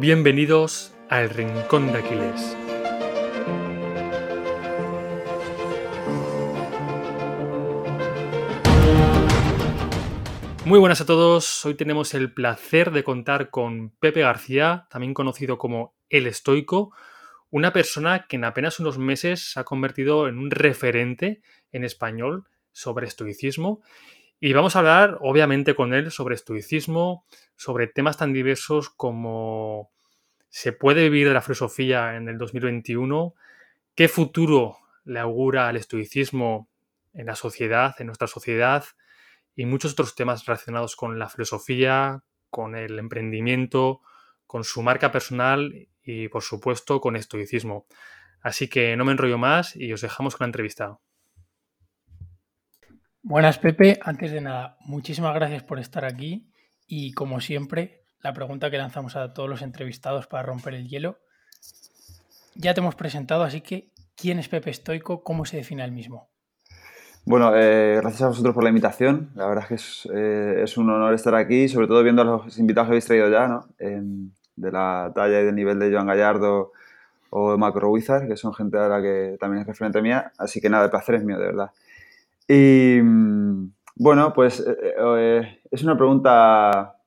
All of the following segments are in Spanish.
Bienvenidos al Rincón de Aquiles. Muy buenas a todos, hoy tenemos el placer de contar con Pepe García, también conocido como El Estoico, una persona que en apenas unos meses se ha convertido en un referente en español sobre estoicismo y vamos a hablar, obviamente, con él sobre estoicismo, sobre temas tan diversos como se puede vivir de la filosofía en el 2021, qué futuro le augura al estoicismo en la sociedad, en nuestra sociedad, y muchos otros temas relacionados con la filosofía, con el emprendimiento, con su marca personal y, por supuesto, con estoicismo. Así que no me enrollo más y os dejamos con la entrevista. Buenas, Pepe. Antes de nada, muchísimas gracias por estar aquí y como siempre, la pregunta que lanzamos a todos los entrevistados para romper el hielo. Ya te hemos presentado, así que ¿quién es Pepe Estoico? ¿Cómo se define el mismo? Bueno, eh, gracias a vosotros por la invitación. La verdad es que es, eh, es, un honor estar aquí, sobre todo viendo a los invitados que habéis traído ya, ¿no? de la talla y del nivel de Joan Gallardo o de Macro Wizard, que son gente a la que también es referente mía. Así que nada, el placer es mío, de verdad. Y mm, bueno, pues eh, es una pregunta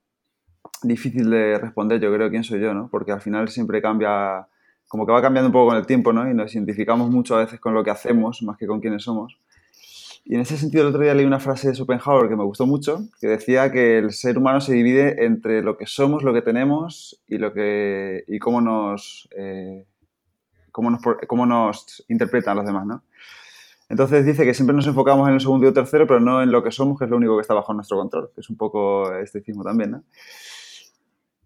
difícil de responder, yo creo, quién soy yo, ¿no? Porque al final siempre cambia, como que va cambiando un poco con el tiempo, ¿no? Y nos identificamos mucho a veces con lo que hacemos más que con quiénes somos. Y en ese sentido, el otro día leí una frase de Schopenhauer que me gustó mucho, que decía que el ser humano se divide entre lo que somos, lo que tenemos y, lo que, y cómo, nos, cómo, nos, cómo nos interpretan los demás, ¿no? Entonces dice que siempre nos enfocamos en el segundo y el tercero, pero no en lo que somos, que es lo único que está bajo nuestro control, que es un poco esteticismo también, ¿no?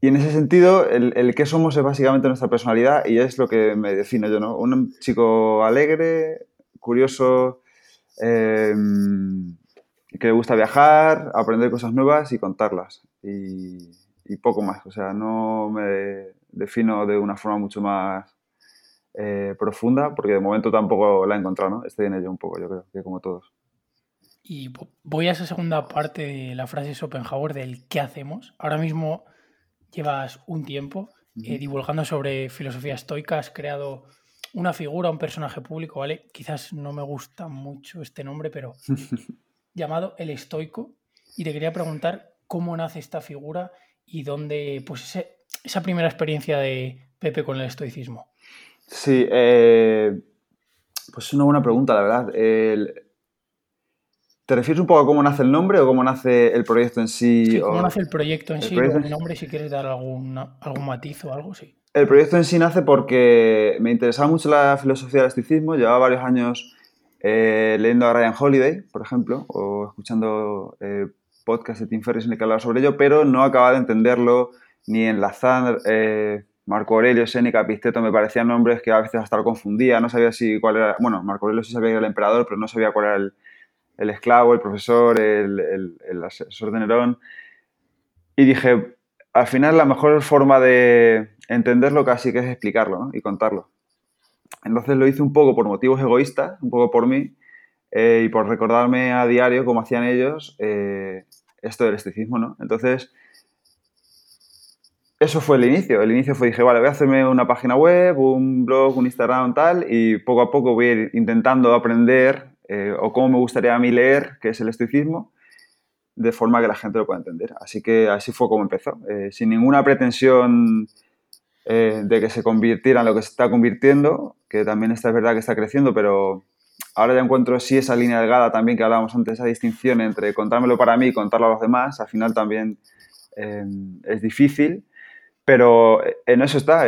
Y en ese sentido, el, el qué somos es básicamente nuestra personalidad y es lo que me defino yo, ¿no? Un chico alegre, curioso, em, que le gusta viajar, aprender cosas nuevas y contarlas. Y, y poco más. O sea, no me defino de una forma mucho más eh, profunda, porque de momento tampoco la he encontrado, ¿no? Estoy en ello un poco, yo creo, que como todos. Y voy a esa segunda parte de la frase de Schopenhauer del qué hacemos. Ahora mismo llevas un tiempo eh, divulgando sobre filosofía estoica, has creado una figura, un personaje público, ¿vale? Quizás no me gusta mucho este nombre, pero llamado el estoico. Y te quería preguntar cómo nace esta figura y dónde, pues, esa primera experiencia de Pepe con el estoicismo. Sí, eh, pues es una buena pregunta, la verdad. ¿Te refieres un poco a cómo nace el nombre o cómo nace el proyecto en sí? Sí, cómo nace el proyecto en sí, el nombre, si quieres dar algún, algún matiz o algo, sí. El proyecto en sí nace porque me interesaba mucho la filosofía del estoicismo, llevaba varios años eh, leyendo a Ryan Holiday, por ejemplo, o escuchando eh, podcasts de Tim Ferriss en el que hablaba sobre ello, pero no acababa de entenderlo ni enlazar eh, Marco Aurelio, Séneca, Pisteto me parecían nombres que a veces hasta lo confundía, no sabía si cuál era, bueno, Marco Aurelio sí sabía que era el emperador, pero no sabía cuál era el, esclavo, el profesor, el, asesor de Nerón. Y dije, al final la mejor forma de entenderlo casi que es explicarlo y contarlo. Entonces lo hice un poco por motivos egoístas, un poco por mí, eh, y por recordarme a diario cómo hacían ellos eh, esto del esticismo, ¿no? Entonces eso fue el inicio. El inicio fue, dije, vale, voy a hacerme una página web, un blog, un Instagram, tal, y poco a poco voy a ir intentando aprender eh, o cómo me gustaría a mí leer, qué es el estoicismo, de forma que la gente lo pueda entender. Así que así fue como empezó, eh, sin ninguna pretensión eh, de que se convirtiera en lo que se está convirtiendo, que también está, es verdad que está creciendo, pero ahora ya encuentro sí esa línea delgada también que hablábamos antes, esa distinción entre contármelo para mí y contarlo a los demás, al final también es difícil pero en eso está.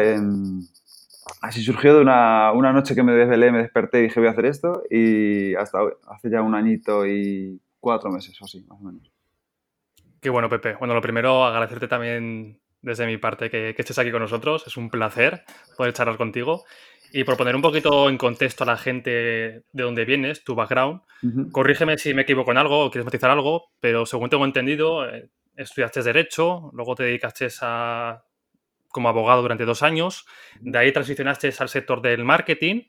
Así surgió de una, una, noche que me desvelé, me desperté y dije voy a hacer esto y hasta hoy, hace ya un añito y cuatro meses o así, más o menos. Qué bueno, Pepe. Bueno, lo primero, agradecerte también desde mi parte que, que estés aquí con nosotros. Es un placer poder charlar contigo. Y por poner un poquito en contexto a la gente de dónde vienes, tu background, corrígeme si me equivoco en algo o quieres matizar algo, pero según tengo entendido, eh, estudiaste Derecho, luego te dedicaste a como abogado durante dos años, de ahí transicionaste al sector del marketing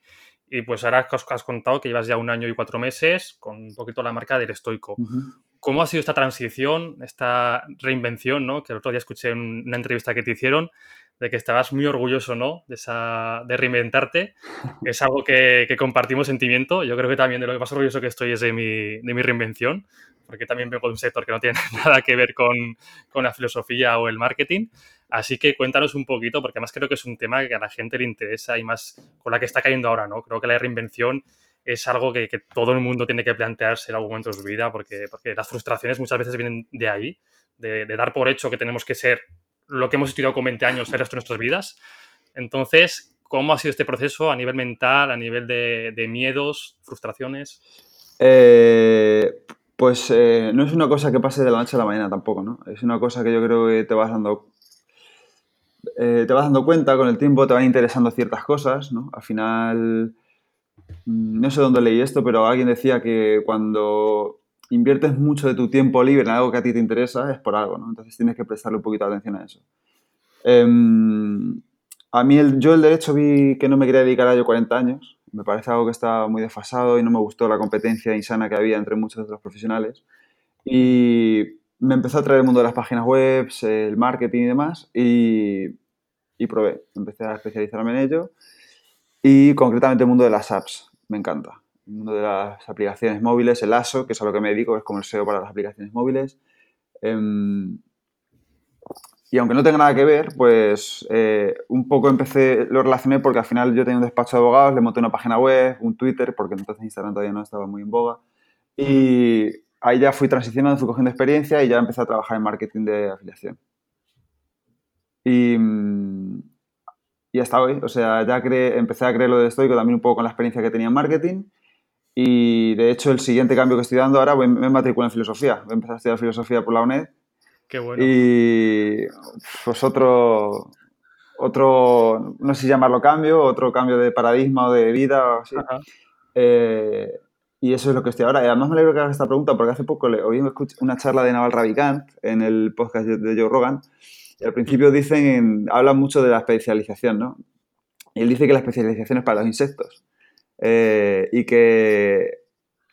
y pues ahora has contado que llevas ya un año y cuatro meses con un poquito la marca del estoico. ¿Cómo ha sido esta transición, esta reinvención, ¿no? que el otro día escuché en una entrevista que te hicieron, de que estabas muy orgulloso, ¿no? De, esa, de reinventarte. Es algo que, que, compartimos sentimiento. Yo creo que también de lo que más orgulloso que estoy es de mi, de mi reinvención, porque también vengo de un sector que no tiene nada que ver con, con la filosofía o el marketing. Así que cuéntanos un poquito, porque además creo que es un tema que a la gente le interesa y más con la que está cayendo ahora, ¿no? Creo que la reinvención es algo que, que todo el mundo tiene que plantearse en algún momento de su vida, porque, porque las frustraciones muchas veces vienen de ahí, de, de dar por hecho que tenemos que ser lo que hemos estudiado con 20 años el resto de nuestras vidas. Entonces, ¿cómo ha sido este proceso a nivel mental, a nivel de, miedos, frustraciones? Eh, pues eh, no es una cosa que pase de la noche a la mañana tampoco, ¿no? Es una cosa que yo creo que te vas dando, eh, te vas dando cuenta con el tiempo, te van interesando ciertas cosas, ¿no? Al final, mm, no sé dónde leí esto, pero alguien decía que cuando inviertes mucho de tu tiempo libre en algo que a ti te interesa, es por algo, ¿no? Entonces tienes que prestarle un poquito de atención a eso. Eh, a mí, el, yo el derecho vi que no me quería dedicar a ello 40 años. Me parece algo que está muy desfasado y no me gustó la competencia insana que había entre muchos de los profesionales. Y me empezó a traer el mundo de las páginas web, el marketing y demás, y, y probé. Empecé a especializarme en ello. Y concretamente el mundo de las apps. Me encanta el mundo de las aplicaciones móviles, el ASO, que es a lo que me dedico, es como el SEO para las aplicaciones móviles. Um, y aunque no tenga nada que ver, pues eh, un poco empecé, lo relacioné porque al final yo tenía un despacho de abogados, le monté una página web, un Twitter, porque entonces Instagram todavía no estaba muy en boga. Y ahí ya fui transicionando, fui cogiendo experiencia y ya empecé a trabajar en marketing de afiliación. Y, y hasta hoy, o sea, ya empecé a creer lo de estoico también un poco con la experiencia que tenía en marketing y de hecho, el siguiente cambio que estoy dando ahora, voy, me matriculo en filosofía. Voy a empezar a estudiar filosofía por la UNED. Qué bueno. Y pues otro, otro, no sé si llamarlo cambio, otro cambio de paradigma o de vida o así. Eh, y eso es lo que estoy ahora. Y además me alegro que hagas esta pregunta porque hace poco le, oí una charla de Naval Ravikant en el podcast de Joe Rogan. Y al principio dicen, hablan mucho de la especialización, ¿no? Y él dice que la especialización es para los insectos. Eh, y que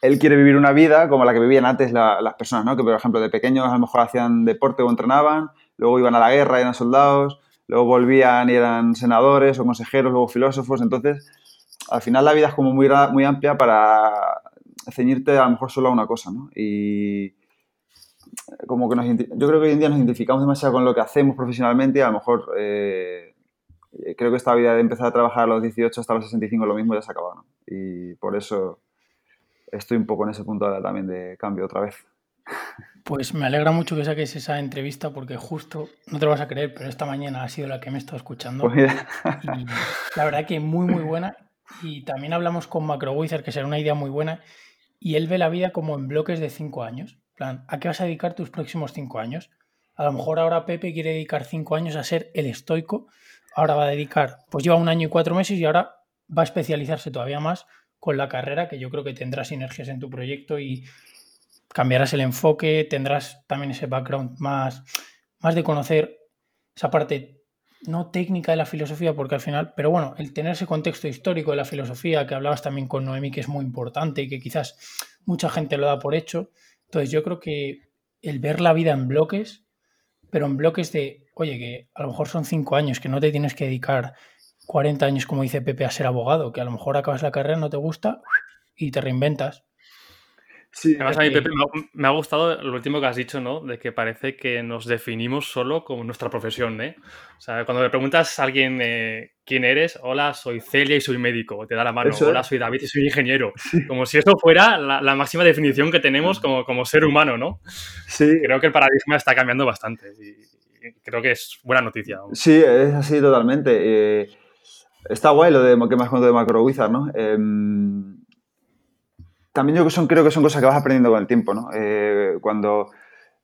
él quiere vivir una vida como la que vivían antes la, las personas, ¿no? Que, por ejemplo, de pequeños a lo mejor hacían deporte o entrenaban, luego iban a la guerra y eran soldados, luego volvían y eran senadores o consejeros, luego filósofos. Entonces, al final la vida es como muy, muy amplia para ceñirte a lo mejor solo a una cosa, ¿no? Y como que nos, yo creo que hoy en día nos identificamos demasiado con lo que hacemos profesionalmente y a lo mejor... Eh, creo que esta vida de empezar a trabajar a los 18 hasta los 65 lo mismo ya se acaba, ¿no? Y por eso estoy un poco en ese punto ahora también de cambio otra vez. Pues me alegra mucho que saques esa entrevista porque justo, no te lo vas a creer, pero esta mañana ha sido la que me he estado escuchando. Pues. Y la verdad que muy, muy buena. Y también hablamos con Macrowizard, que será una idea muy buena. Y él ve la vida como en bloques de cinco años. Plan, ¿a qué vas a dedicar tus próximos cinco años? A lo mejor ahora Pepe quiere dedicar cinco años a ser el estoico ahora va a dedicar, pues lleva un año y cuatro meses y ahora va a especializarse todavía más con la carrera, que yo creo que tendrás sinergias en tu proyecto y cambiarás el enfoque, tendrás también ese background más, más de conocer esa parte no técnica de la filosofía, porque al final, pero bueno, el tener ese contexto histórico de la filosofía que hablabas también con Noemi, que es muy importante y que quizás mucha gente lo da por hecho. Entonces yo creo que el ver la vida en bloques, pero en bloques de oye, que a lo mejor son cinco años, que no te tienes que dedicar 40 años, como dice Pepe, a ser abogado, que a lo mejor acabas la carrera, no te gusta y te reinventas. Sí, Además, a mí, Pepe, me ha gustado lo último que has dicho, ¿no? De que parece que nos definimos solo como nuestra profesión, ¿eh? O sea, cuando le preguntas a alguien eh, quién eres, hola, soy Celia y soy médico, te da la mano, eso hola, soy David y soy ingeniero. Sí. Como si eso fuera la, la, máxima definición que tenemos como, como ser humano, ¿no? Sí. Creo que el paradigma está cambiando bastante. Y, creo que es buena noticia. Sí, es así totalmente. Eh, está guay lo de que has contado de MacroWizard, ¿no? Eh, también yo que son, creo que son cosas que vas aprendiendo con el tiempo, ¿no? Eh, cuando,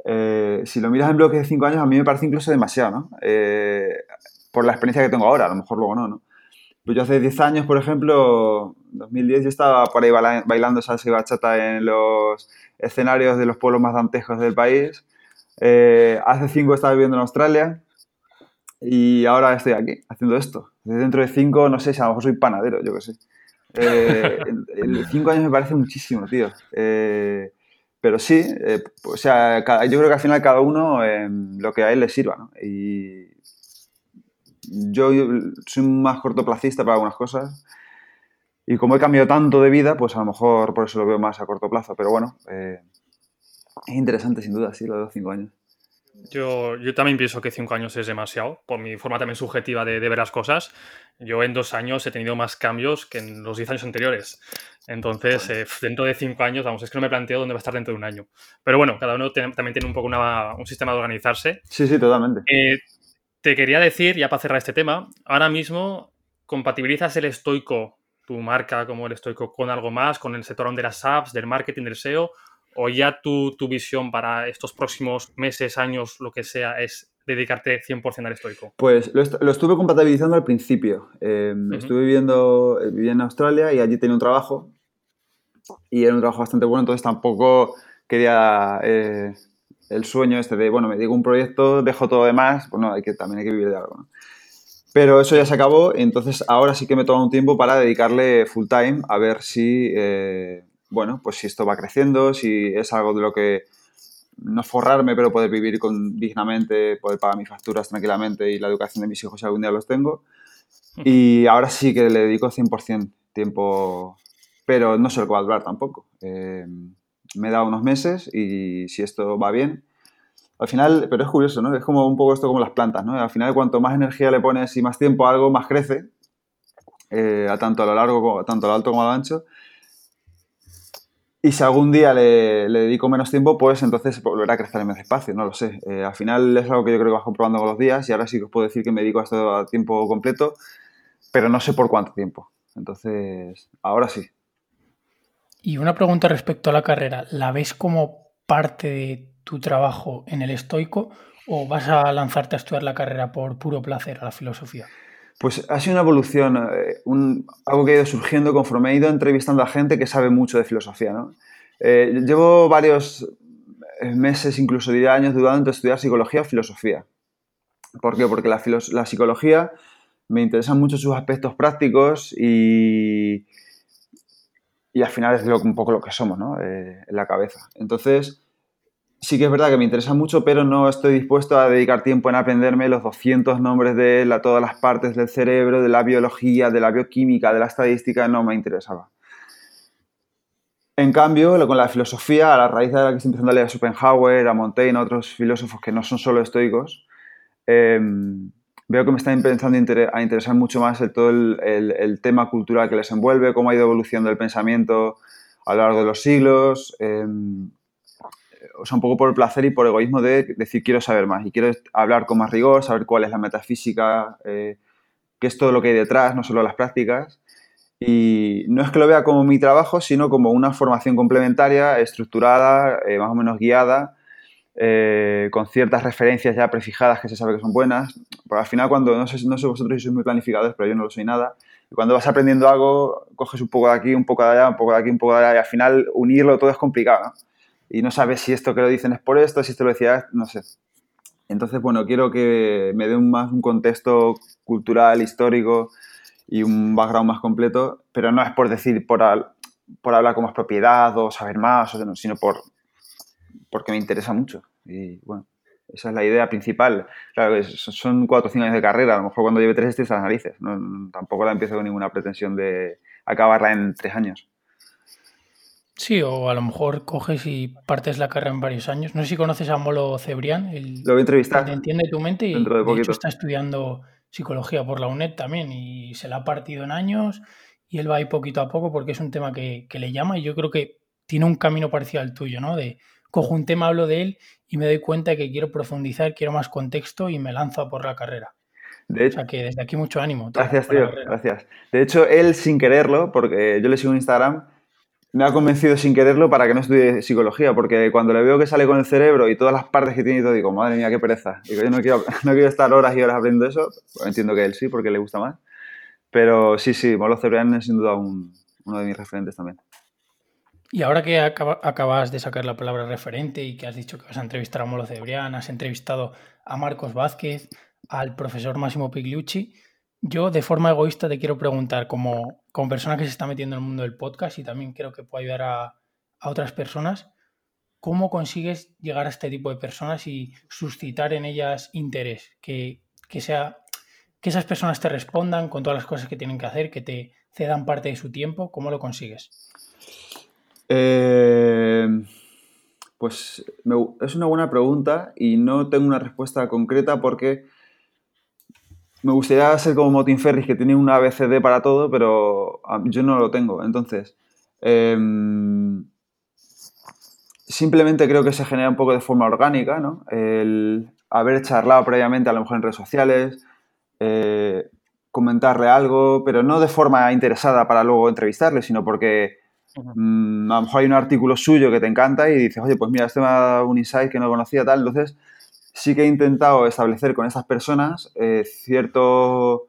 eh, si lo miras en bloques de 5 años, a mí me parece incluso demasiado, ¿no? Eh, por la experiencia que tengo ahora, a lo mejor luego no, ¿no? Pues yo hace 10 años, por ejemplo, en 2010 yo estaba por ahí bailando salsa y bachata en los escenarios de los pueblos más dantejos del país eh, hace cinco estaba viviendo en Australia y ahora estoy aquí haciendo esto. Dentro de cinco, no sé, si a lo mejor soy panadero, yo qué sé. Eh, cinco años me parece muchísimo, tío. Eh, pero sí, eh, o sea, yo creo que al final cada uno lo que a él le sirva, ¿no? Y yo soy más cortoplacista para algunas cosas. Y como he cambiado tanto de vida, pues a lo mejor por eso lo veo más a corto plazo. Pero bueno, eh, es interesante sin duda, sí, lo de los cinco años. Yo, yo también pienso que cinco años es demasiado, por mi forma también subjetiva de, ver las cosas. Yo en dos años he tenido más cambios que en los diez años anteriores. Entonces, eh, dentro de cinco años, vamos, es que no me planteo dónde va a estar dentro de un año. Pero bueno, cada uno también tiene un poco un sistema de organizarse. Sí, sí, totalmente. Eh, te quería decir, ya para cerrar este tema, ahora mismo compatibilizas el estoico, tu marca como el estoico, con algo más, con el sector de las apps, del marketing, del SEO, o ya tu, tu visión para estos próximos meses, años, lo que sea, es dedicarte 100% al estoico? Pues lo, estuve compatibilizando al principio. Em, estuve viviendo, eh, viví en Australia y allí tenía un trabajo y era un trabajo bastante bueno, entonces tampoco quería eh, el sueño este de, bueno, me digo un proyecto, dejo todo demás, pues no, hay que, también hay que vivir de algo. Pero eso ya se acabó, entonces ahora sí que me toma un tiempo para dedicarle full time a ver si eh, bueno, pues si esto va creciendo, si es algo de lo que no forrarme, pero poder vivir con, dignamente, poder pagar mis facturas tranquilamente y la educación de mis hijos si algún día los tengo. Y ahora sí que le dedico 100% tiempo, pero no sé lo que va a durar tampoco. Eh, me dado unos meses y si esto va bien, al final, pero es curioso, ¿no? Es como un poco esto como las plantas, ¿no? Al final, cuanto más energía le pones y más tiempo a algo, más crece, eh, a tanto a lo largo, tanto a lo alto como a lo ancho. Y si algún día le, dedico menos tiempo, pues entonces volverá a crecer en más espacio, no lo sé. Eh, al final es algo que yo creo que vas comprobando con los días y ahora sí que os puedo decir que me dedico a esto a tiempo completo, pero no sé por cuánto tiempo. Entonces, ahora sí. Y una pregunta respecto a la carrera, ¿la ves como parte de tu trabajo en el estoico o vas a lanzarte a estudiar la carrera por puro placer a la filosofía? Pues ha sido una evolución, eh, algo que ha ido surgiendo conforme he ido entrevistando a gente que sabe mucho de filosofía. Eh, llevo varios eh, meses, incluso diría años, dudando entre estudiar psicología o filosofía. ¿Por qué? Porque la, la psicología me interesan mucho sus aspectos prácticos y, y al final es un poco lo que somos ¿no? en la cabeza. Entonces, sí que es verdad que me interesa mucho, pero no estoy dispuesto a dedicar tiempo en aprenderme los 200 nombres de todas las partes del cerebro, de la biología, de la bioquímica, de la estadística, no me interesaba. En cambio, con la filosofía, a la raíz de la que estoy empezando a leer a Schopenhauer, a Montaigne, a otros filósofos que no son solo estoicos, em, veo que me está empezando a interesar mucho más el, todo el, tema cultural que les envuelve, cómo ha ido evolucionando el pensamiento a lo largo de los siglos. Em, o sea, un poco por el placer y por egoísmo de decir quiero saber más y quiero hablar con más rigor, saber cuál es la metafísica, eh, qué es todo lo que hay detrás, no solo las prácticas. Y no es que lo vea como mi trabajo, sino como una formación complementaria, estructurada, eh, más o menos guiada, eh, con ciertas referencias ya prefijadas que se sabe que son buenas. Porque al final, cuando, no sé, no sé vosotros si sois muy planificadores, pero yo no lo soy nada, y cuando vas aprendiendo algo, coges un poco de aquí, un poco de allá, un poco de aquí, un poco de allá, y al final unirlo todo es complicado. Y no sabes si esto que lo dicen es por esto, si esto lo decía, no sé. Entonces, bueno, quiero que me dé un, más un contexto cultural, histórico y un background más completo, pero no es por decir, por, por hablar como es propiedad o saber más, sino por, porque me interesa mucho. Y bueno, esa es la idea principal. Claro, son cuatro o cinco años de carrera, a lo mejor cuando lleve tres estoy a las narices. tampoco la empiezo con ninguna pretensión de acabarla en tres años. Sí, o a lo mejor coges y partes la carrera en varios años. No sé si conoces a Molo Cebrián, el lo voy a entrevistar. entiende tu mente y de, hecho está estudiando psicología por la UNED también y se la ha partido en años y él va ahí poquito a poco porque es un tema que, le llama y yo creo que tiene un camino parecido al tuyo, ¿no? De cojo un tema, hablo de él y me doy cuenta que quiero profundizar, quiero más contexto y me lanzo a por la carrera. De hecho, o sea que desde aquí mucho ánimo. Gracias, tío. Gracias. De hecho, él sin quererlo, porque yo le sigo en Instagram, me ha convencido sin quererlo para que no estudie psicología, porque cuando le veo que sale con el cerebro y todas las partes que tiene y todo, digo, madre mía, qué pereza. Digo, yo no quiero, no quiero estar horas y horas aprendiendo eso. Pues entiendo que él sí, porque le gusta más. Pero sí, sí, Molo Cebrián es sin duda uno de mis referentes también. Y ahora que acabas de sacar la palabra referente y que has dicho que vas a entrevistar a Molo Cebrián, has entrevistado a Marcos Vázquez, al profesor Máximo Pigliucci, yo, de forma egoísta, te quiero preguntar, como, como persona que se está metiendo en el mundo del podcast y también creo que puede ayudar a, otras personas, ¿cómo consigues llegar a este tipo de personas y suscitar en ellas interés? Que, sea que esas personas te respondan con todas las cosas que tienen que hacer, que te cedan parte de su tiempo? ¿Cómo lo consigues? Eh, pues es una buena pregunta y no tengo una respuesta concreta porque me gustaría ser como Motin Ferris, que tiene un ABCD para todo, pero yo no lo tengo. Entonces, em, simplemente creo que se genera un poco de forma orgánica, ¿no? El haber charlado previamente, a lo mejor en redes sociales, eh, comentarle algo, pero no de forma interesada para luego entrevistarle, sino porque mm, a lo mejor hay un artículo suyo que te encanta y dices, oye, pues mira, este me ha dado un insight que no conocía, tal. Entonces, sí que he intentado establecer con estas personas eh, cierto,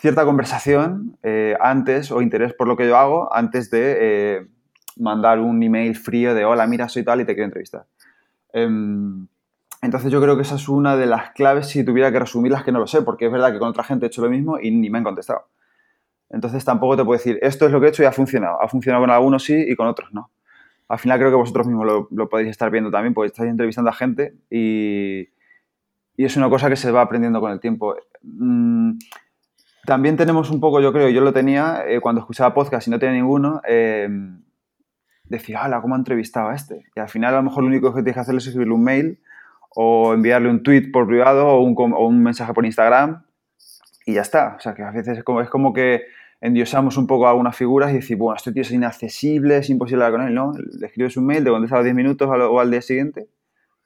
cierta conversación eh, antes o interés por lo que yo hago antes de mandar un email frío de hola, mira, soy tal y te quiero entrevistar. Em, entonces yo creo que esa es una de las claves si tuviera que resumirlas, que no lo sé, porque es verdad que con otra gente he hecho lo mismo y ni me han contestado. Entonces tampoco te puedo decir, esto es lo que he hecho y ha funcionado. Ha funcionado con algunos sí y con otros no. Al final creo que vosotros mismos lo, podéis estar viendo también, porque estáis entrevistando a gente y, y, es una cosa que se va aprendiendo con el tiempo. Mm, también tenemos un poco, yo creo, yo lo tenía eh, cuando escuchaba podcast y no tenía ninguno, eh, decir, hala, ¿cómo ha entrevistado a este? Y al final a lo mejor lo único que tienes que hacer es escribirle un mail o enviarle un tweet por privado o un, un, mensaje por Instagram y ya está. O sea, que a veces es como, es como que endiosamos un poco a algunas figuras y decir, bueno, este tío es inaccesible, es imposible hablar con él, ¿no? Le escribes un mail, te contestas a los 10 minutos o al día siguiente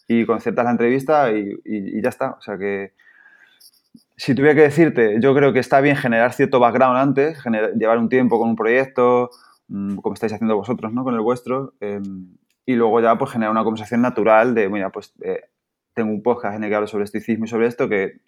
y concertas la entrevista y, y, ya está. O sea que si tuviera que decirte, yo creo que está bien generar cierto background antes, llevar un tiempo con un proyecto, Mm, como estáis haciendo vosotros, ¿no? Con el vuestro. Em, y luego ya pues generar una conversación natural de, mira, pues eh, tengo un podcast en el que hablo sobre estoicismo y sobre esto que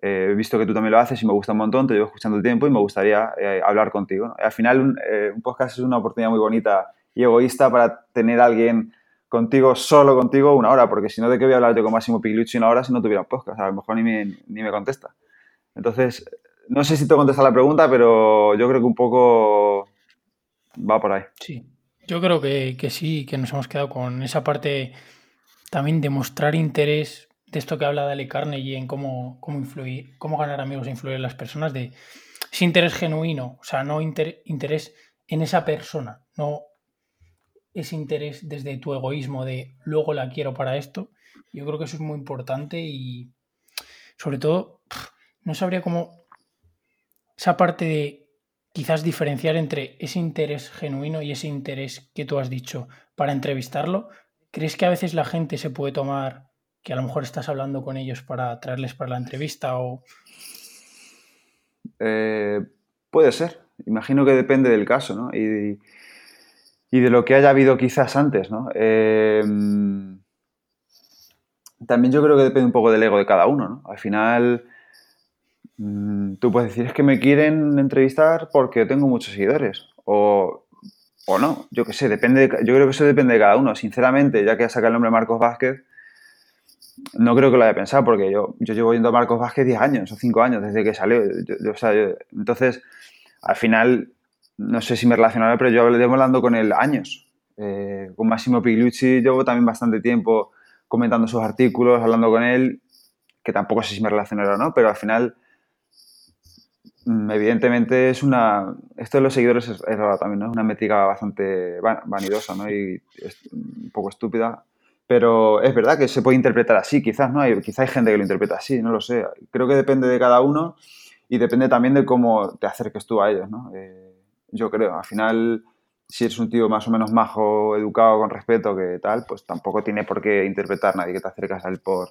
eh, he visto que tú también lo haces y me gusta un montón, te llevo escuchando tiempo y me gustaría eh, hablar contigo. Al final un, podcast es una oportunidad muy bonita y egoísta para tener a alguien contigo, solo contigo, una hora, porque si no, ¿de qué voy a hablar yo con Máximo Pigliucci una hora si no tuviera un podcast? A lo mejor ni me, ni me contesta. Entonces, no sé si te contesta la pregunta, pero yo creo que un poco va por ahí. Sí, yo creo que, sí, que nos hemos quedado con esa parte también de mostrar interés de esto que habla Dale Carnegie en cómo, cómo influir, cómo ganar amigos e influir en las personas, de ese interés genuino, o sea, no interés en esa persona, no ese interés desde tu egoísmo de luego la quiero para esto. Yo creo que eso es muy importante y sobre todo no sabría cómo esa parte de quizás diferenciar entre ese interés genuino y ese interés que tú has dicho para entrevistarlo. ¿Crees que a veces la gente se puede tomar que a lo mejor estás hablando con ellos para traerles para la entrevista o... Eh, puede ser. Imagino que depende del caso, ¿no? Y, de lo que haya habido quizás antes, ¿no? Eh, también yo creo que depende un poco del ego de cada uno, ¿no? Al final Mm, tú puedes decir, es que me quieren entrevistar porque tengo muchos seguidores. O, o no, yo qué sé, depende yo creo que eso depende de cada uno. Sinceramente, ya que ha sacado el nombre Marcos Vázquez, no creo que lo haya pensado porque yo, yo llevo viendo a Marcos Vázquez 10 años o 5 años desde que salió. entonces, al final, no sé si me relacionaré, pero yo llevo hablando con él años. Eh, con Massimo Pigliucci llevo también bastante tiempo comentando sus artículos, hablando con él, que tampoco sé si me relacionaré o no, pero al final Mm, evidentemente es una... Esto de los seguidores es, raro también, ¿no? Es una métrica bastante vanidosa, ¿no? Y es un poco estúpida. Pero es verdad que se puede interpretar así, quizás, ¿no? Hay, quizás hay gente que lo interpreta así, no lo sé. Creo que depende de cada uno y depende también de cómo te acerques tú a ellos, ¿no? Eh, yo creo, al final, si eres un tío más o menos majo, educado, con respeto, que tal, pues tampoco tiene por qué interpretar nadie que te acercas a él por...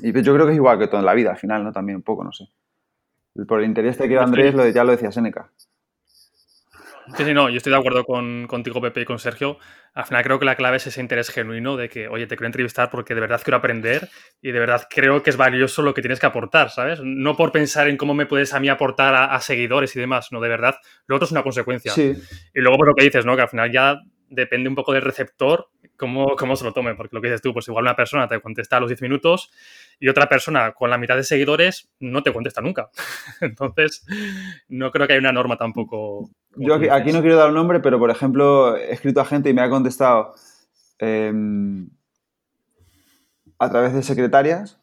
Y yo creo que es igual que todo en la vida, al final, ¿no? También un poco, no sé. Por el interés que Andrés, lo, ya lo decía Seneca. Sí, sí, no, yo estoy de acuerdo con, contigo, Pepe, y con Sergio. Al final creo que la clave es ese interés genuino de que, oye, te quiero entrevistar porque de verdad quiero aprender y de verdad creo que es valioso lo que tienes que aportar, ¿sabes? No por pensar en cómo me puedes a mí aportar a, seguidores y demás, no, de verdad, lo otro es una consecuencia. Sí. Y luego, por lo que dices, ¿no? Que al final ya depende un poco del receptor cómo, cómo se lo tome, porque lo que dices tú, pues igual una persona te contesta a los 10 minutos y otra persona con la mitad de seguidores no te contesta nunca. Entonces, no creo que haya una norma tampoco. Yo aquí, no quiero dar un nombre, pero por ejemplo, he escrito a gente y me ha contestado em, a través de secretarias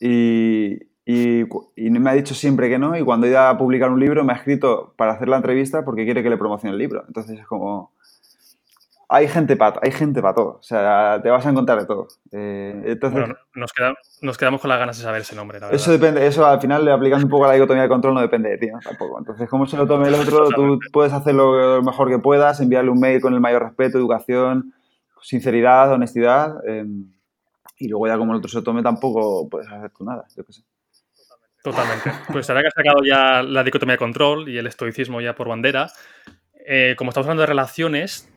y, y, y, me ha dicho siempre que no y cuando iba a publicar un libro me ha escrito para hacer la entrevista porque quiere que le promocione el libro. Entonces es como... Hay gente para hay gente para todo, o sea, te vas a encontrar de todo. Eh, entonces, bueno, nos, nos, quedamos con las ganas de saber ese nombre. eso depende, eso al final le aplicando un poco a la dicotomía de control no depende de ti, ¿no? tampoco. Entonces, como se lo tome el otro, tú puedes hacer lo mejor que puedas, enviarle un mail con el mayor respeto, educación, sinceridad, honestidad, eh, y luego ya como el otro se lo tome tampoco puedes hacer tú nada, yo qué sé. Totalmente. Pues ahora que has sacado ya la dicotomía de control y el estoicismo ya por bandera, eh, como estamos hablando de relaciones,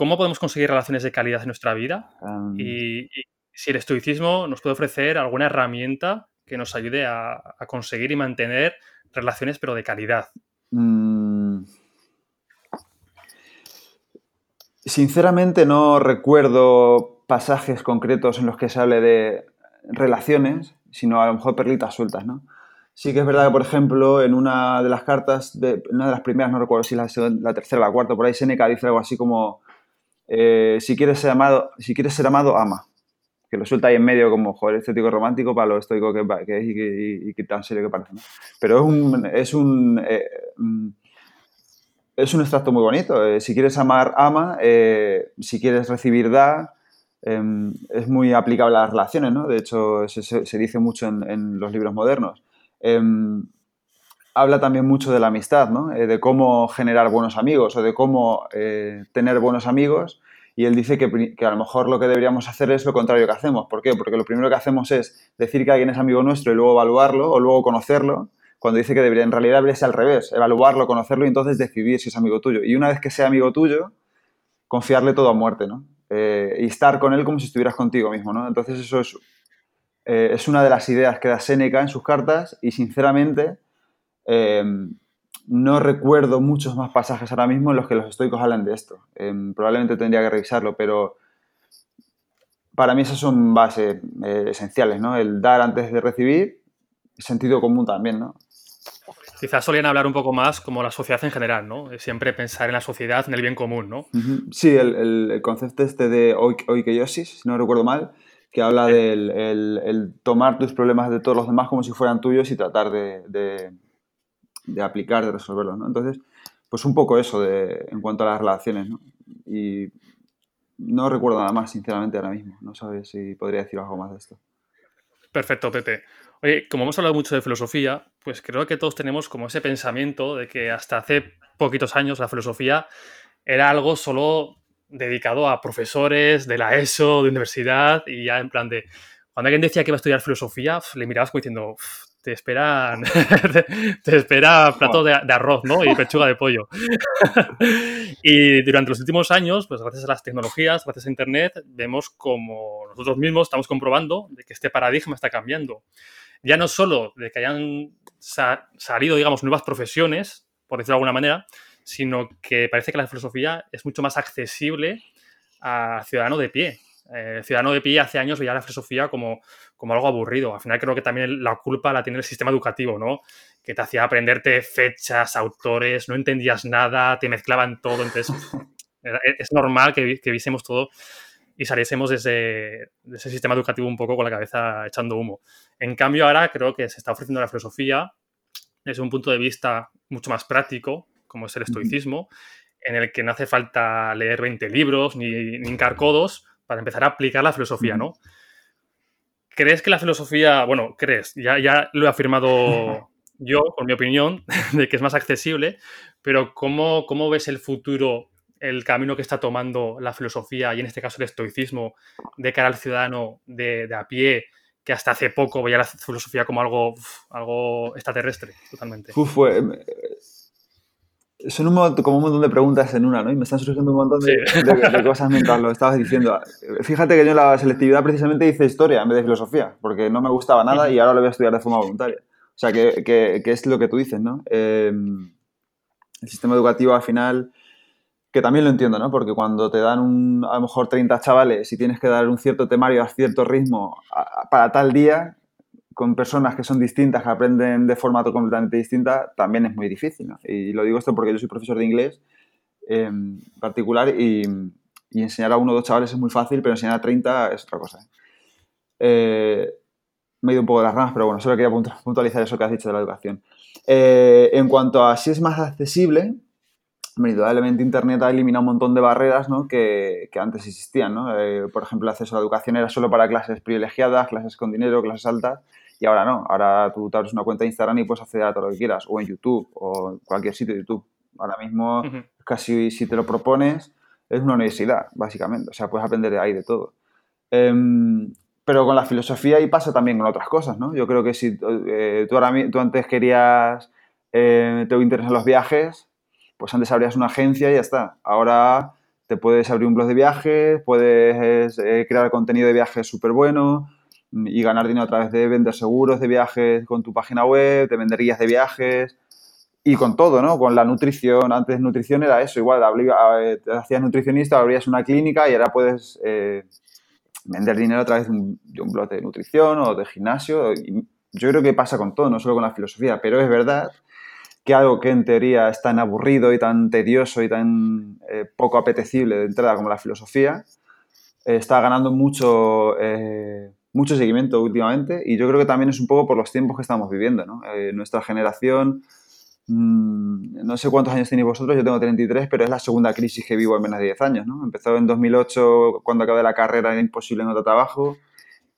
¿cómo podemos conseguir relaciones de calidad en nuestra vida? y, si el estoicismo nos puede ofrecer alguna herramienta que nos ayude a, conseguir y mantener relaciones, pero de calidad. Mm. Sinceramente no recuerdo pasajes concretos en los que se hable de relaciones, sino a lo mejor perlitas sueltas, ¿no? Sí que es verdad que, por ejemplo, en una de las cartas, de, una de las primeras, no recuerdo si la, la tercera o la cuarta, por ahí Seneca dice algo así como, eh, si, quieres ser amado, si quieres ser amado, ama. Que lo suelta ahí en medio como, joder, estético romántico para lo estoico que, es y, que, tan serio que parece. Pero es un, es un, eh, mm, es un extracto muy bonito. Eh, si quieres amar, ama. si quieres recibir, da. Em, es muy aplicable a las relaciones, ¿no? De hecho, se, dice mucho en, los libros modernos. Habla también mucho de la amistad, ¿no? Eh, de cómo generar buenos amigos o de cómo eh, tener buenos amigos. Y él dice que, a lo mejor lo que deberíamos hacer es lo contrario que hacemos. ¿Por qué? Porque lo primero que hacemos es decir que alguien es amigo nuestro y luego evaluarlo o luego conocerlo, cuando dice que debería, en realidad debería ser al revés, evaluarlo, conocerlo y entonces decidir si es amigo tuyo. Y una vez que sea amigo tuyo, confiarle todo a muerte, ¿no? Eh, y estar con él como si estuvieras contigo mismo, ¿no? Entonces eso es, es una de las ideas que da Seneca en sus cartas y sinceramente eh, no recuerdo muchos más pasajes ahora mismo en los que los estoicos hablan de esto. probablemente tendría que revisarlo, pero para mí esas son bases esenciales, ¿no? El dar antes de recibir, sentido común también, ¿no? Quizás solían hablar un poco más como la sociedad en general, ¿no? Siempre pensar en la sociedad, en el bien común, ¿no? Sí, el, concepto este de oikeiosis, si no recuerdo mal, que habla del el, tomar tus problemas de todos los demás como si fueran tuyos y tratar de, de, aplicar, de resolverlos, ¿no? Entonces, pues un poco eso de, en cuanto a las relaciones, ¿no? Y no recuerdo nada más, sinceramente, ahora mismo. No sabes si podría decir algo más de esto. Perfecto, Pepe. Oye, como hemos hablado mucho de filosofía, pues creo que todos tenemos como ese pensamiento de que hasta hace poquitos años la filosofía era algo solo dedicado a profesores de la ESO, de universidad, y ya en plan de, cuando alguien decía que iba a estudiar filosofía, le mirabas como diciendo, te esperan, te, espera plato de, arroz, ¿no? Y pechuga de pollo. y durante los últimos años, pues gracias a las tecnologías, gracias a Internet, vemos como nosotros mismos estamos comprobando de que este paradigma está cambiando ya no solo de que hayan salido, digamos, nuevas profesiones, por decirlo de alguna manera, sino que parece que la filosofía es mucho más accesible al ciudadano de pie. Eh, ciudadano de pie hace años veía la filosofía como, como algo aburrido. Al final creo que también la culpa la tiene el sistema educativo, ¿no? Que te hacía aprenderte fechas, autores, no entendías nada, te mezclaban todo. Entonces, es normal que, que viésemos todo y saliésemos de ese, sistema educativo un poco con la cabeza echando humo. En cambio, ahora creo que se está ofreciendo la filosofía desde un punto de vista mucho más práctico, como es el estoicismo, en el que no hace falta leer 20 libros ni, ni hincar codos para empezar a aplicar la filosofía, ¿no? ¿Crees que la filosofía, bueno, crees, ya, ya lo he afirmado yo, con mi opinión, de que es más accesible, pero ¿cómo, cómo ves el futuro el camino que está tomando la filosofía y en este caso el estoicismo de cara al ciudadano de, a pie que hasta hace poco veía la filosofía como algo, algo extraterrestre, totalmente. Uf, son un como un montón de preguntas en una, ¿no? Y me están surgiendo un montón de, cosas mientras lo estabas diciendo. Fíjate que yo en la selectividad precisamente hice historia en vez de filosofía, porque no me gustaba nada y ahora lo voy a estudiar de forma voluntaria. O sea, que, es lo que tú dices, ¿no? Em, el sistema educativo al final que también lo entiendo, ¿no? Porque cuando te dan un, a lo mejor 30 chavales y tienes que dar un cierto temario a cierto ritmo para tal día, con personas que son distintas, que aprenden de forma completamente distinta, también es muy difícil. Y lo digo esto porque yo soy profesor de inglés en particular y, enseñar a uno o dos chavales es muy fácil, pero enseñar a 30 es otra cosa. ¿eh? me he ido un poco de las ramas, pero bueno, solo quería puntualizar eso que has dicho de la educación. Eh, en cuanto a si es más accesible, indudablemente Internet ha eliminado un montón de barreras ¿no? que, antes existían. ¿no? Eh, por ejemplo, el acceso a la educación era solo para clases privilegiadas, clases con dinero, clases altas, y ahora no. Ahora tú te abres una cuenta de Instagram y puedes acceder a todo lo que quieras, o en YouTube, o en cualquier sitio de YouTube. Ahora mismo, casi si te lo propones, es una universidad, básicamente. O sea, puedes aprender de ahí de todo. Em, pero con la filosofía y pasa también con otras cosas, ¿no? Yo creo que si eh, tú, ahora, tú antes querías, eh, te interesan los viajes, pues antes abrías una agencia y ya está. Ahora te puedes abrir un blog de viajes, puedes eh, crear contenido de viajes súper bueno y ganar dinero a través de vender seguros de viajes con tu página web, de vender guías de viajes y con todo, ¿no? Con la nutrición. Antes nutrición era eso, igual, te hacías nutricionista, abrías una clínica y ahora puedes eh, vender dinero a través de un, de un blog de nutrición o de gimnasio. yo creo que pasa con todo, no solo con la filosofía, pero es verdad que algo que en teoría es tan aburrido y tan tedioso y tan eh, poco apetecible de entrada como la filosofía, está ganando mucho, eh, mucho seguimiento últimamente y yo creo que también es un poco por los tiempos que estamos viviendo. ¿no? Eh, nuestra generación, mmm, no sé cuántos años tenéis vosotros, yo tengo 33, pero es la segunda crisis que vivo en menos de 10 años. ¿no? Empezó en 2008, cuando acabé la carrera, era imposible en otro trabajo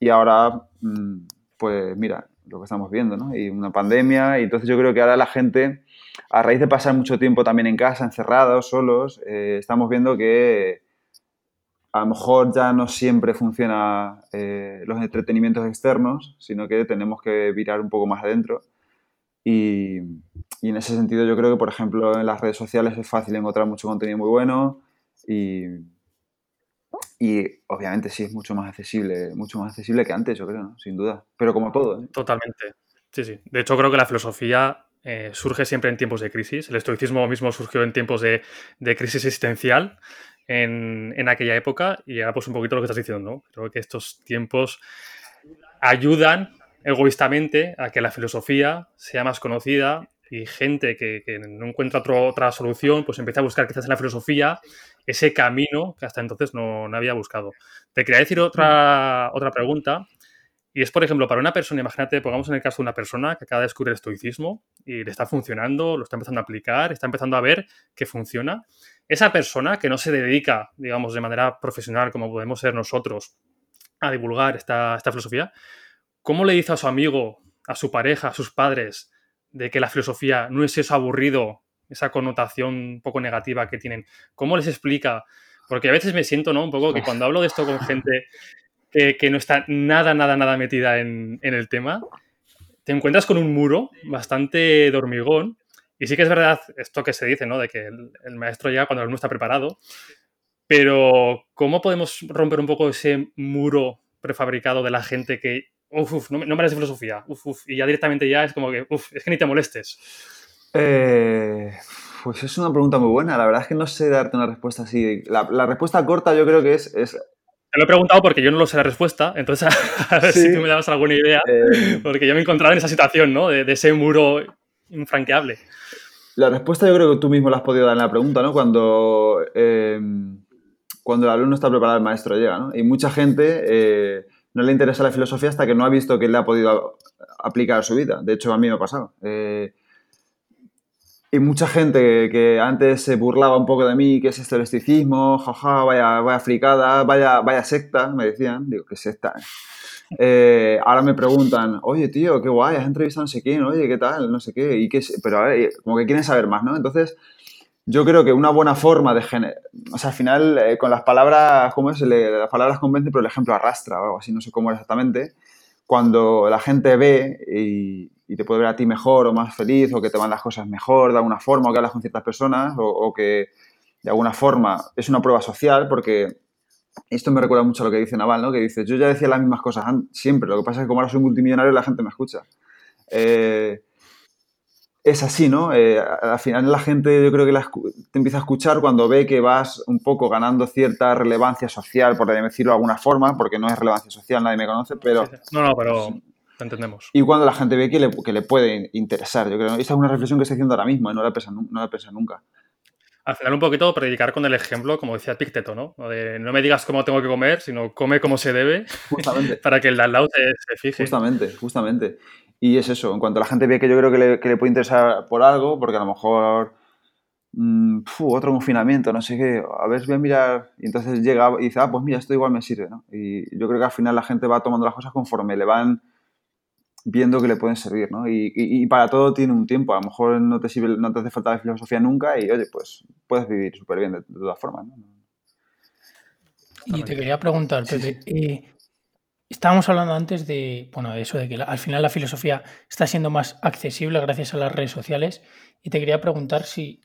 y ahora, mmm, pues mira, lo que estamos viendo, ¿no? Y una pandemia, y entonces yo creo que ahora la gente, a raíz de pasar mucho tiempo también en casa, encerrados, solos, eh, estamos viendo que a lo mejor ya no siempre funciona eh, los entretenimientos externos, sino que tenemos que virar un poco más adentro. Y, en ese sentido yo creo que, por ejemplo, en las redes sociales es fácil encontrar mucho contenido muy bueno y, y obviamente sí es mucho más accesible, mucho más accesible que antes, yo creo, sin duda. Pero como todo. ¿eh? Totalmente. Sí, sí. De hecho, creo que la filosofía eh, surge siempre en tiempos de crisis. El estoicismo mismo surgió en tiempos de crisis existencial en, en, aquella época. Y ahora, pues, un poquito lo que estás diciendo, ¿no? Creo que estos tiempos ayudan egoístamente a que la filosofía sea más conocida y gente que, que no encuentra otro, otra solución, pues empieza a buscar quizás en la filosofía ese camino que hasta entonces no, no había buscado. Te quería decir otra, otra pregunta, y es, por ejemplo, para una persona, imagínate, pongamos en el caso de una persona que acaba de descubrir el estoicismo y le está funcionando, lo está empezando a aplicar, está empezando a ver que funciona. Esa persona que no se dedica, digamos, de manera profesional, como podemos ser nosotros, a divulgar esta, esta filosofía, ¿cómo le dice a su amigo, a su pareja, a sus padres, de que la filosofía no es eso aburrido esa connotación un poco negativa que tienen. ¿Cómo les explica? Porque a veces me siento, ¿no? Un poco que cuando hablo de esto con gente que, no está nada, nada, nada metida en, en, el tema, te encuentras con un muro bastante de hormigón. Y sí que es verdad esto que se dice, ¿no? De que el, el maestro llega cuando el alumno está preparado. Pero, ¿cómo podemos romper un poco ese muro prefabricado de la gente que, uf, uf no, no me de filosofía, uf, uf, y ya directamente ya es como que, uf, es que ni te molestes? Eh, pues es una pregunta muy buena. La verdad es que no sé darte una respuesta así. La, la respuesta corta yo creo que es, es, Te lo he preguntado porque yo no lo sé la respuesta, entonces a ver sí. si tú me dabas alguna idea, eh, porque yo me he encontrado en esa situación, ¿no? De, de, ese muro infranqueable. La respuesta yo creo que tú mismo la has podido dar en la pregunta, ¿no? Cuando, eh, cuando el alumno está preparado, el maestro llega, ¿no? Y mucha gente eh, no le interesa la filosofía hasta que no ha visto que le ha podido aplicar a su vida. De hecho, a mí me ha pasado. Eh, y mucha gente que antes se burlaba un poco de mí, que es esto el esticismo, jaja, vaya, vaya fricada, vaya, vaya secta, me decían, digo, ¿qué secta? Eh, ahora me preguntan, oye, tío, qué guay, has entrevistado a no sé quién, oye, ¿qué tal? No sé qué, y qué, pero como que quieren saber más, ¿no? Entonces, yo creo que una buena forma de generar, o sea, al final, eh, con las palabras, ¿cómo es? Le, las palabras convencen, pero el ejemplo arrastra o algo así, no sé cómo exactamente. Cuando la gente ve y, te puede ver a ti mejor o más feliz o que te van las cosas mejor de alguna forma o que hablas con ciertas personas o que de alguna forma es una prueba social porque esto me recuerda mucho a lo que dice Naval, ¿no? Que dice, yo ya decía las mismas cosas siempre, lo que pasa es que como ahora soy multimillonario la gente me escucha. Eh, es así, ¿no? Eh, al final la gente yo creo que la, te empieza a escuchar cuando ve que vas un poco ganando cierta relevancia social, por decirlo de alguna forma, porque no es relevancia social, nadie me conoce, pero... No, no, pero entendemos. Y cuando la gente ve que le, que le puede interesar, yo creo. Esa es una reflexión que estoy haciendo ahora mismo, ¿eh? no la he pensado, no la he pensado nunca. Al final un poquito predicar con el ejemplo, como decía Picteto, ¿no? De no me digas cómo tengo que comer, sino come como se debe, justamente. para que el de al lado se, fije. Justamente, justamente. Y es eso, en cuanto la gente ve que yo creo que le, que le puede interesar por algo, porque a lo mejor mmm, otro confinamiento, no sé qué, a ver, voy a mirar, y entonces llega y dice, ah, pues mira, esto igual me sirve, ¿no? Y yo creo que al final la gente va tomando las cosas conforme le van viendo que le pueden servir, ¿no? Y, y, para todo tiene un tiempo, a lo mejor no te, sirve, no te hace falta la filosofía nunca y, oye, pues puedes vivir súper bien de, todas formas, ¿no? Y te quería preguntar, Pepe, eh, estábamos hablando antes de, bueno, de eso, de que al final la filosofía está siendo más accesible gracias a las redes sociales y te quería preguntar si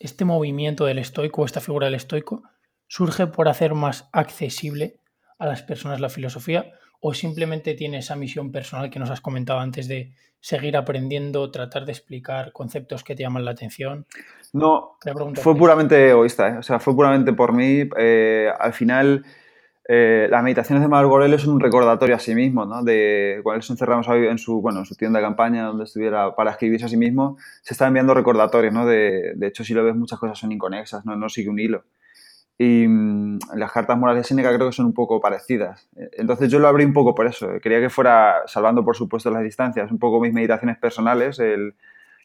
este movimiento del estoico, esta figura del estoico, surge por hacer más accesible a las personas la filosofía o simplemente tiene esa misión personal que nos has comentado antes de seguir aprendiendo, tratar de explicar conceptos que te llaman la atención? No, fue puramente egoísta, ¿eh? o sea, fue puramente por mí. Eh, al final, eh, las meditaciones de Marco Aurelio es un recordatorio a sí mismo, ¿no? De cuando él se encerramos en su, bueno, en su tienda de campaña donde estuviera para escribirse a sí mismo, se está enviando recordatorios, ¿no? De, de hecho, si lo ves, muchas cosas son inconexas, ¿no? No sigue un hilo. Y mm, las cartas morales de Séneca creo que son un poco parecidas. Entonces yo lo abrí un poco por eso. Quería que fuera, salvando por supuesto las distancias, un poco mis meditaciones personales, el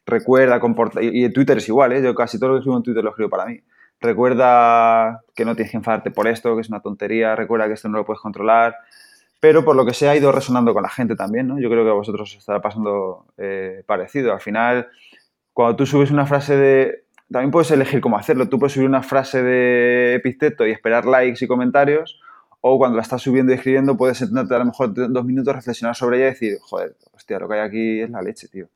recuerda, comporta... Y, en Twitter es igual, ¿eh? Yo casi todo lo que escribo en Twitter lo escribo para mí. Recuerda que no tienes que enfadarte por esto, que es una tontería, recuerda que esto no lo puedes controlar. Pero por lo que sea ha ido resonando con la gente también, ¿no? Yo creo que a vosotros os estará pasando eh, parecido. Al final, cuando tú subes una frase de también puedes elegir cómo hacerlo. Tú puedes subir una frase de epíteto y esperar likes y comentarios, o cuando la estás subiendo y escribiendo puedes sentarte a lo mejor dos minutos, reflexionar sobre ella y decir, joder, hostia, lo que hay aquí es la leche, tío.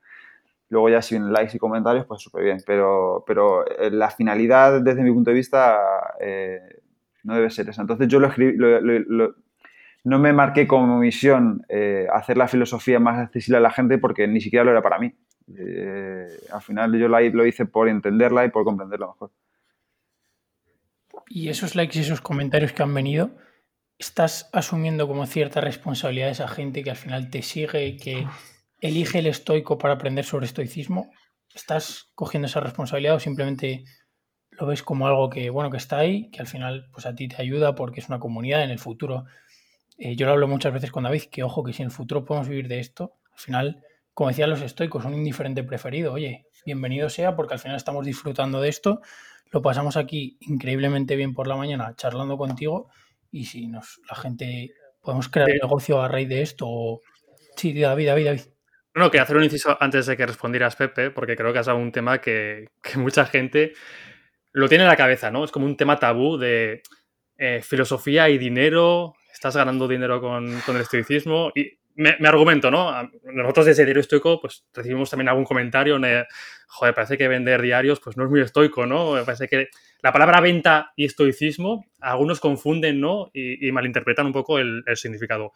Luego ya si vienen likes y comentarios, pues súper bien. Pero, pero eh, la finalidad, desde mi punto de vista, eh, no debe ser esa. Entonces yo lo escribí, no me marqué como misión eh, hacer la filosofía más accesible a la gente porque ni siquiera lo era para mí. Eh, al final yo lo hice por entenderla y por comprenderla mejor. Y esos likes y esos comentarios que han venido, ¿estás asumiendo como cierta responsabilidad de esa gente que al final te sigue y que elige el estoico para aprender sobre estoicismo? ¿Estás cogiendo esa responsabilidad o simplemente lo ves como algo que, bueno, que está ahí, que al final pues a ti te ayuda porque es una comunidad en el futuro? Eh, yo lo hablo muchas veces con David, que ojo, que si en el futuro podemos vivir de esto, al final como decían los estoicos, un indiferente preferido. Oye, bienvenido sea porque al final estamos disfrutando de esto, lo pasamos aquí increíblemente bien por la mañana charlando contigo y si nos la gente podemos crear un negocio a raíz de esto. Sí, David, David, David. No, que hacer un inciso antes de que respondieras, Pepe, porque creo que has dado un tema que, mucha gente lo tiene en la cabeza, ¿no? Es como un tema tabú de eh, filosofía y dinero, estás ganando dinero con, con el estoicismo y me, argumento, ¿no? Nosotros desde Diario Estoico, pues recibimos también algún comentario, de, joder, parece que vender diarios, pues no es muy estoico, ¿no? Me parece que la palabra venta y estoicismo, algunos confunden, ¿no? Y, malinterpretan un poco el, significado.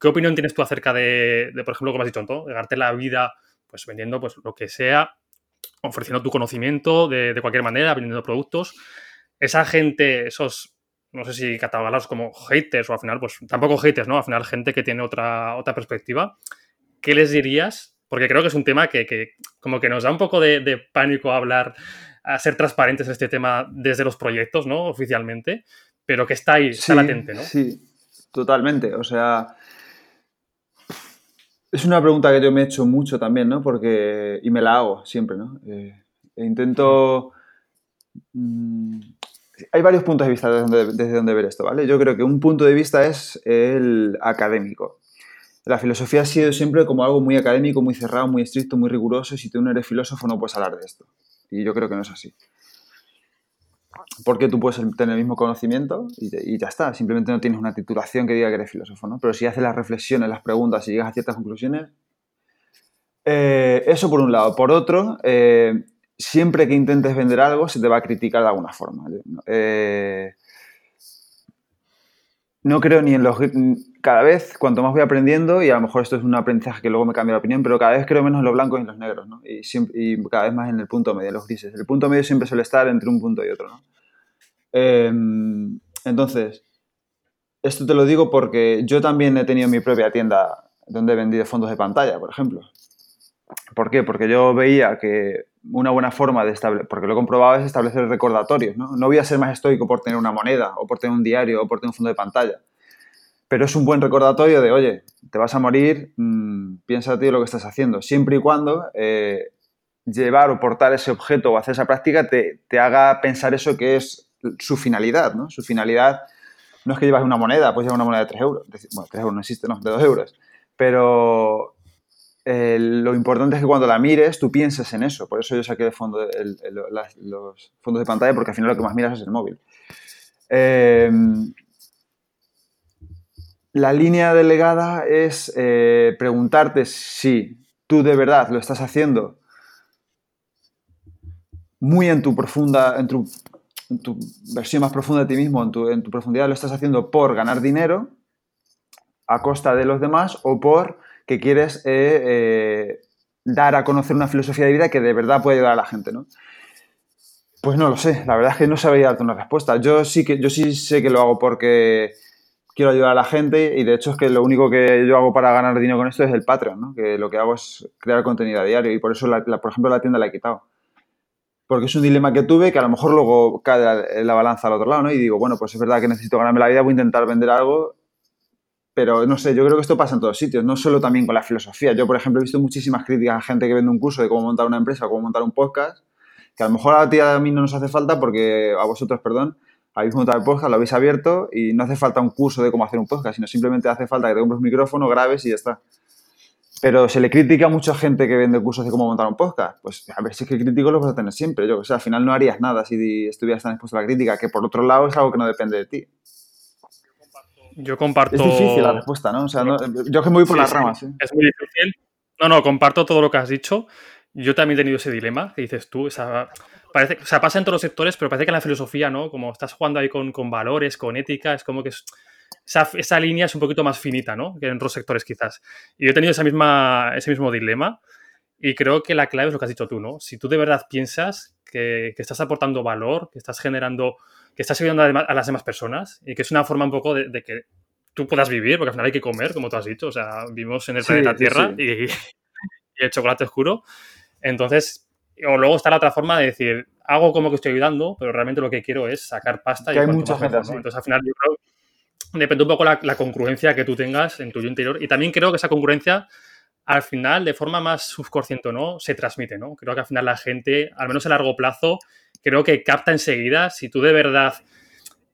¿Qué opinión tienes tú acerca de, por ejemplo, como has dicho, ¿no? De la vida, pues vendiendo, pues lo que sea, ofreciendo tu conocimiento de cualquier manera, vendiendo productos. Esa gente, esos no sé si catalogarlos como haters o al final, pues tampoco haters, ¿no? Al final gente que tiene otra, otra perspectiva. ¿Qué les dirías? Porque creo que es un tema que, como que nos da un poco de, pánico hablar, a ser transparentes en este tema desde los proyectos, ¿no? Oficialmente, pero que está ahí, está latente, ¿no? Sí, totalmente. O sea, es una pregunta que yo me he hecho mucho también, ¿no? Porque, y me la hago siempre, ¿no? Eh, e intento... Mm, hay varios puntos de vista desde donde, ver esto, ¿vale? Yo creo que un punto de vista es el académico. La filosofía ha sido siempre como algo muy académico, muy cerrado, muy estricto, muy riguroso. Y si tú no eres filósofo no puedes hablar de esto. Y yo creo que no es así. Porque tú puedes tener el mismo conocimiento y, ya está. Simplemente no tienes una titulación que diga que eres filósofo, ¿no? Pero si haces las reflexiones, las preguntas y llegas a ciertas conclusiones, eh, eso por un lado. Por otro, eh, siempre que intentes vender algo se te va a criticar de alguna forma. Eh, no creo ni en los... Cada vez, cuanto más voy aprendiendo, y a lo mejor esto es un aprendizaje que luego me cambia de opinión, pero cada vez creo menos en los blancos y en los negros, ¿no? y, y, cada vez más en el punto medio, en los grises. El punto medio siempre suele estar entre un punto y otro. ¿no? Em, entonces, esto te lo digo porque yo también he tenido mi propia tienda donde he vendido fondos de pantalla, por ejemplo. ¿Por qué? Porque yo veía que una buena forma de establecer, porque lo he comprobado, es establecer recordatorios. ¿no? no voy a ser más estoico por tener una moneda o por tener un diario o por tener un fondo de pantalla. Pero es un buen recordatorio de, oye, te vas a morir, mmm, piénsate lo que estás haciendo. Siempre y cuando eh, llevar o portar ese objeto o hacer esa práctica te, te, haga pensar eso que es su finalidad, ¿no? Su finalidad no es que llevas una moneda, puedes llevar una moneda de 3 euros. Bueno, 3 euros no existe, no, de 2 euros. Pero eh, lo importante es que cuando la mires tú pienses en eso. Por eso yo saqué de fondo los fondos de pantalla, porque al final lo que más miras es el móvil. Eh, la línea delegada es eh, preguntarte si tú de verdad lo estás haciendo muy en tu profunda, en tu, en tu versión más profunda de ti mismo, en tu, en tu, profundidad, lo estás haciendo por ganar dinero a costa de los demás o por que quieres eh, eh, dar a conocer una filosofía de vida que de verdad puede ayudar a la gente, ¿no? Pues no lo sé, la verdad es que no sabría darte una respuesta. Yo sí, que, yo sí sé que lo hago porque quiero ayudar a la gente y de hecho es que lo único que yo hago para ganar dinero con esto es el Patreon, ¿no? que lo que hago es crear contenido a diario y por eso, la, por ejemplo, la tienda la he quitado. Porque es un dilema que tuve que a lo mejor luego cae la, la, balanza al otro lado ¿no? y digo, bueno, pues es verdad que necesito ganarme la vida, voy a intentar vender algo, pero no sé, yo creo que esto pasa en todos sitios, no solo también con la filosofía. Yo, por ejemplo, he visto muchísimas críticas a gente que vende un curso de cómo montar una empresa o cómo montar un podcast, que a lo mejor a ti a mí no nos hace falta porque, a vosotros, perdón, habéis montado el podcast, lo habéis abierto y no hace falta un curso de cómo hacer un podcast, sino simplemente hace falta que te compres un micrófono, grabes y ya está. Pero se le critica a mucha gente que vende cursos de cómo montar un podcast. Pues a ver si es que críticos los vas a tener siempre. Yo, o sea, al final no harías nada si estuvieras tan expuesto a la crítica, que por otro lado es algo que no depende de ti. Yo comparto. Es difícil la respuesta, ¿no? O sea, no, yo que me voy por sí, las ramas. Sí. Es muy difícil. No, no, comparto todo lo que has dicho. Yo también he tenido ese dilema que dices tú. Esa, parece, o sea, pasa en todos los sectores, pero parece que en la filosofía, ¿no? Como estás jugando ahí con, con valores, con ética, es como que es, esa, esa, línea es un poquito más finita, ¿no? Que en otros sectores quizás. Y yo he tenido esa misma, ese mismo dilema y creo que la clave es lo que has dicho tú, ¿no? Si tú de verdad piensas que, que estás aportando valor, que estás generando, que estás ayudando a, las demás personas y que es una forma un poco de, de, que tú puedas vivir, porque al final hay que comer, como tú has dicho, o sea, vivimos en el sí, planeta Tierra sí. Y, y el chocolate oscuro. Entonces, o luego está la otra forma de decir, hago como que estoy ayudando, pero realmente lo que quiero es sacar pasta. Que y hay mucha gente ¿no? Entonces, al final, yo creo depende un poco la, la, congruencia que tú tengas en tu yo interior. Y también creo que esa congruencia, al final, de forma más subconsciente, ¿no? Se transmite, ¿no? Creo que al final la gente, al menos a largo plazo, creo que capta enseguida si tú de verdad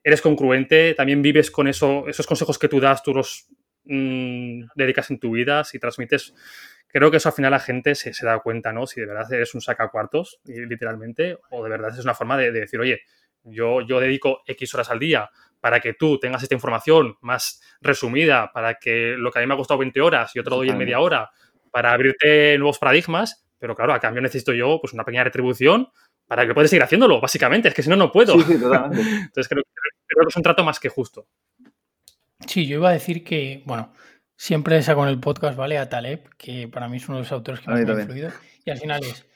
eres congruente, también vives con eso, esos consejos que tú das, tú los mmm, dedicas en tu vida, si transmites creo que eso al final la gente se, se, da cuenta, ¿no? Si de verdad eres un sacacuartos, literalmente, o de verdad es una forma de, de, decir, oye, yo, yo dedico X horas al día para que tú tengas esta información más resumida, para que lo que a mí me ha costado 20 horas yo te lo doy en media hora, para abrirte nuevos paradigmas, pero claro, a cambio necesito yo pues una pequeña retribución para que puedas seguir haciéndolo, básicamente, es que si no, no puedo. Sí, sí, totalmente. Entonces creo, creo que es un trato más que justo. Sí, yo iba a decir que, bueno, siempre saco en el podcast, ¿vale? A Taleb, que para mí es uno de los autores que más me ha influido. Y al final es,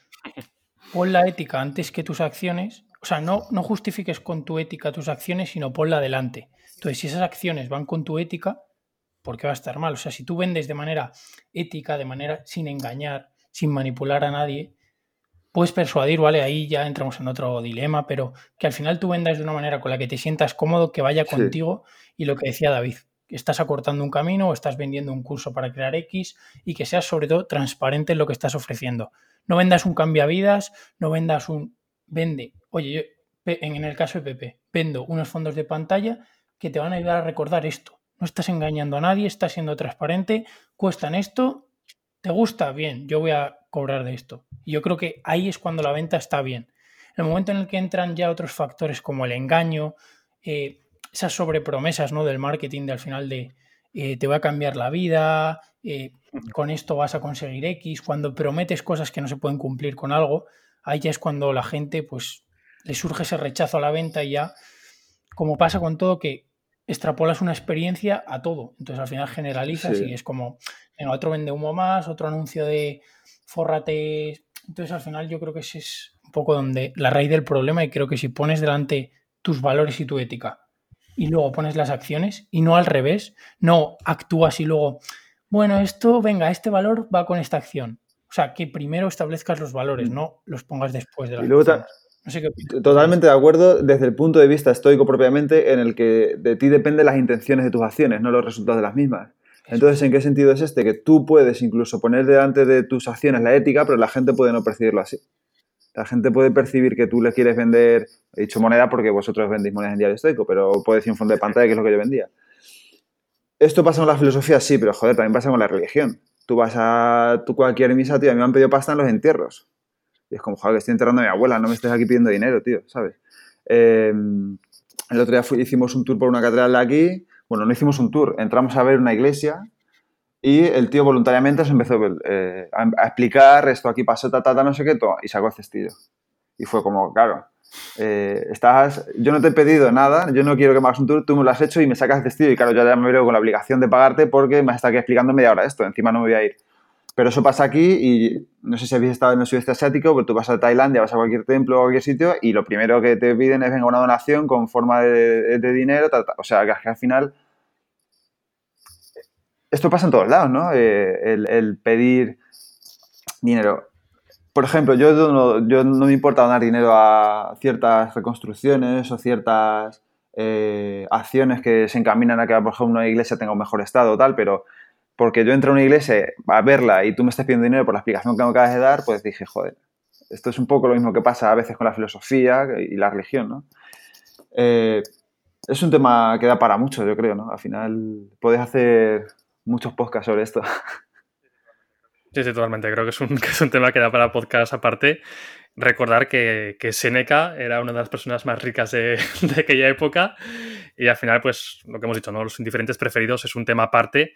pon la ética antes que tus acciones. O sea, no, no justifiques con tu ética tus acciones, sino ponla adelante. Entonces, si esas acciones van con tu ética, ¿por qué va a estar mal? O sea, si tú vendes de manera ética, de manera sin engañar, sin manipular a nadie, puedes persuadir, ¿vale? Ahí ya entramos en otro dilema, pero que al final tú vendas de una manera con la que te sientas cómodo, que vaya contigo sí. y lo que decía David, estás acortando un camino o estás vendiendo un curso para crear X y que seas sobre todo transparente en lo que estás ofreciendo. No vendas un cambiavidas, no vendas un... Vende. Oye, yo, en el caso de Pepe, vendo unos fondos de pantalla que te van a ayudar a recordar esto. No estás engañando a nadie, estás siendo transparente, cuestan esto, te gusta, bien, yo voy a cobrar de esto. Y yo creo que ahí es cuando la venta está bien. En el momento en el que entran ya otros factores como el engaño, eh, esas sobrepromesas ¿no? del marketing de al final de eh, te va a cambiar la vida, eh, con esto vas a conseguir X, cuando prometes cosas que no se pueden cumplir con algo, ahí ya es cuando la gente pues le surge ese rechazo a la venta y ya, como pasa con todo, que extrapolas una experiencia a todo. Entonces al final generalizas sí. y es como, venga, otro vende humo más, otro anuncio de fórrate. Entonces al final yo creo que ese es un poco donde la raíz del problema y creo que si pones delante tus valores y tu ética y luego pones las acciones y no al revés, no actúas y luego, bueno, esto, venga, este valor va con esta acción. O sea, que primero establezcas los valores, no los pongas después de la Totalmente de acuerdo desde el punto de vista estoico propiamente, en el que de ti dependen las intenciones de tus acciones, no los resultados de las mismas. Entonces, ¿en qué sentido es este? Que tú puedes incluso poner delante de tus acciones la ética, pero la gente puede no percibirlo así. La gente puede percibir que tú le quieres vender, he dicho moneda porque vosotros vendéis monedas en diario estoico, pero puede decir un fondo de pantalla que es lo que yo vendía. Esto pasa con la filosofía, sí, pero joder, también pasa con la religión. Tú vas a tu cualquier misa, tío, a mí me han pedido pasta en los entierros. Y es como, joder, que estoy enterrando a mi abuela, no me estés aquí pidiendo dinero, tío, ¿sabes? Em, el otro día hicimos un tour por una catedral de aquí. Bueno, no hicimos un tour, entramos a ver una iglesia y el tío voluntariamente se empezó eh, a, explicar esto aquí pasó, ta, ta, no sé qué, todo, y sacó el cestillo. Y fue como, claro, eh, estás, yo no te he pedido nada, yo no quiero que me hagas un tour, tú me lo has hecho y me sacas el cestillo. Y claro, yo ya me veo con la obligación de pagarte porque me has estado aquí explicando media hora esto, encima no me voy a ir. Pero eso pasa aquí y no sé si habéis estado en el sudeste asiático, pero tú vas a Tailandia, vas a cualquier templo o cualquier sitio y lo primero que te piden es venga una donación con forma de, dinero, o sea, que al final esto pasa en todos lados, ¿no? Eh, el, pedir dinero. Por ejemplo, yo no, yo no me importa donar dinero a ciertas reconstrucciones o ciertas eh, acciones que se encaminan a que, por ejemplo, una iglesia tenga un mejor estado o tal, pero porque yo entro a una iglesia a verla y tú me estás pidiendo dinero por la explicación que me acabas de dar, pues dije, joder, esto es un poco lo mismo que pasa a veces con la filosofía y la religión, ¿no? Eh, es un tema que da para mucho, yo creo, ¿no? Al final puedes hacer muchos podcasts sobre esto. Sí, sí, totalmente. Creo que es un, que es un tema que da para podcast aparte. Recordar que, que Seneca era una de las personas más ricas de, de, aquella época y al final, pues, lo que hemos dicho, ¿no? Los indiferentes preferidos es un tema aparte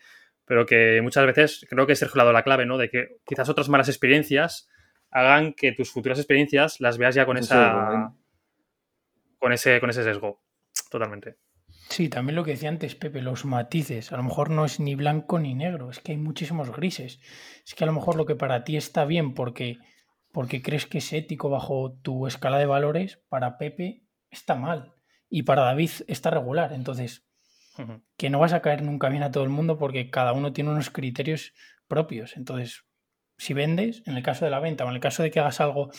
pero que muchas veces creo que Sergio ha dado la clave, ¿no? De que quizás otras malas experiencias hagan que tus futuras experiencias las veas ya con esa. con ese, con ese sesgo. Totalmente. Sí, también lo que decía antes, Pepe, los matices. A lo mejor no es ni blanco ni negro, es que hay muchísimos grises. Es que a lo mejor lo que para ti está bien porque, porque crees que es ético bajo tu escala de valores, para Pepe está mal. Y para David está regular. Entonces, que no vas a caer nunca bien a todo el mundo porque cada uno tiene unos criterios propios. Entonces, si vendes, en el caso de la venta o en el caso de que hagas algo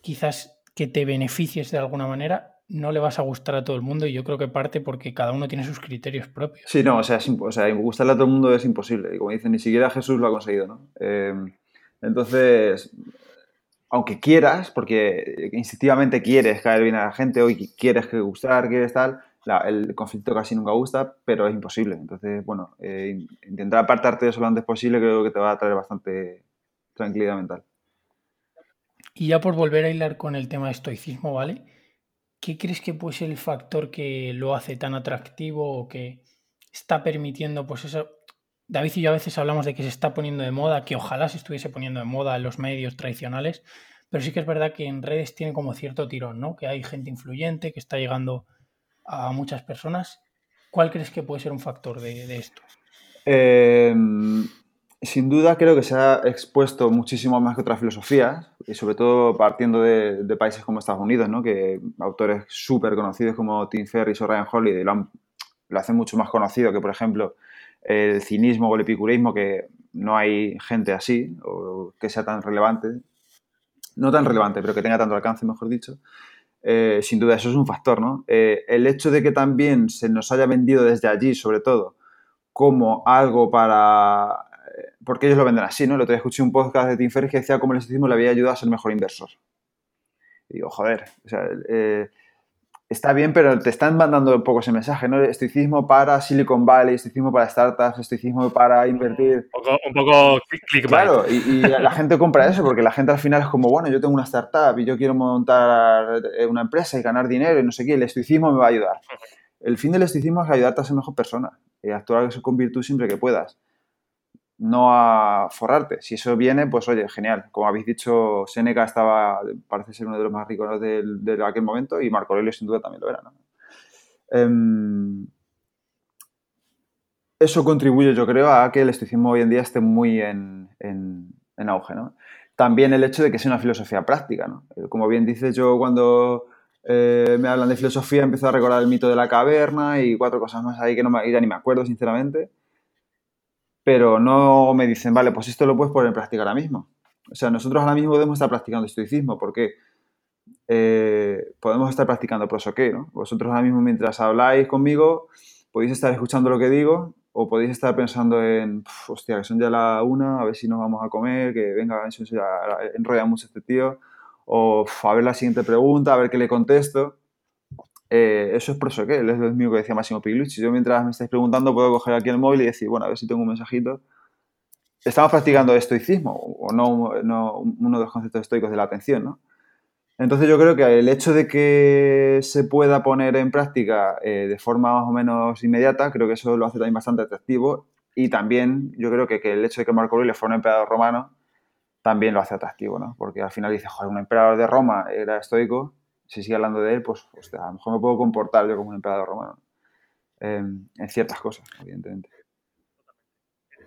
quizás que te beneficies de alguna manera, no le vas a gustar a todo el mundo y yo creo que parte porque cada uno tiene sus criterios propios. Sí, no, o sea, o sea gustarle a todo el mundo es imposible. Y como dicen, ni siquiera Jesús lo ha conseguido, ¿no? Eh, entonces, aunque quieras, porque instintivamente quieres caer bien a la gente, hoy quieres que gustar, quieres tal, el conflicto casi nunca gusta, pero es imposible. Entonces, bueno, eh, intentar apartarte de eso lo antes posible creo que te va a traer bastante tranquilidad mental. Y ya por volver a hilar con el tema de estoicismo, ¿vale? ¿Qué crees que puede ser el factor que lo hace tan atractivo o que está permitiendo, pues eso? David y yo a veces hablamos de que se está poniendo de moda, que ojalá se estuviese poniendo de moda en los medios tradicionales, pero sí que es verdad que en redes tiene como cierto tirón, ¿no? Que hay gente influyente que está llegando a muchas personas. ¿Cuál crees que puede ser un factor de, esto? Em, sin duda creo que se ha expuesto muchísimo más que otras filosofías, y sobre todo partiendo de, países como Estados Unidos, ¿no? que autores súper conocidos como Tim Ferriss o Ryan Holiday lo, lo hacen mucho más conocido que, por ejemplo, el cinismo o el epicureísmo, que no hay gente así, o que sea tan relevante, no tan relevante, pero que tenga tanto alcance, mejor dicho. Eh, sin duda eso es un factor, ¿no? Eh, el hecho de que también se nos haya vendido desde allí, sobre todo, como algo para... Eh, porque ellos lo venden así, ¿no? El otro día escuché un podcast de Tim Ferriss que decía cómo el estoicismo le había ayudado a ser mejor inversor. Y digo, joder, o sea, está bien, pero te están mandando un poco ese mensaje, ¿no? Estoicismo para Silicon Valley, estoicismo para startups, estoicismo para invertir. Un poco, click Claro, y, la gente compra eso porque la gente al final es como, bueno, yo tengo una startup y yo quiero montar eh, una empresa y ganar dinero y no sé qué, el estoicismo me va a ayudar. El fin del estoicismo es ayudarte a ser mejor persona y actuar con virtud siempre que puedas no a forrarte. Si eso viene, pues oye, genial. Como habéis dicho, Seneca estaba, parece ser uno de los más ricos de, aquel momento y Marco Aurelio sin duda también lo era. Em, eso contribuye, yo creo, a que el estoicismo hoy en día esté muy en, auge. También el hecho de que sea una filosofía práctica. Eh, como bien dices, yo cuando eh, me hablan de filosofía empiezo a recordar el mito de la caverna y cuatro cosas más ahí que no me, ya ni me acuerdo, sinceramente pero no me dicen, vale, pues esto lo puedes poner en práctica ahora mismo. O sea, nosotros ahora mismo debemos estar practicando estoicismo porque eh, podemos estar practicando prosoqué, ¿no? Vosotros ahora mismo mientras habláis conmigo podéis estar escuchando lo que digo o podéis estar pensando en, hostia, que son ya la una, a ver si nos vamos a comer, que venga, eso enrolla mucho este tío, o a ver la siguiente pregunta, a ver qué le contesto. Eh, eso es prosoqué, es lo mismo que decía Máximo Pilucci. Yo mientras me estáis preguntando puedo coger aquí el móvil y decir, bueno, a ver si tengo un mensajito. Estamos practicando estoicismo, o no, no uno de los conceptos estoicos de la atención, ¿no? Entonces yo creo que el hecho de que se pueda poner en práctica eh, de forma más o menos inmediata, creo que eso lo hace también bastante atractivo. Y también yo creo que, el hecho de que Marco Aurelio fuera un emperador romano también lo hace atractivo, ¿no? Porque al final dice, joder, un emperador de Roma era estoico, si sigue hablando de él, pues a lo mejor me puedo comportar yo como un emperador romano. en ciertas cosas, evidentemente.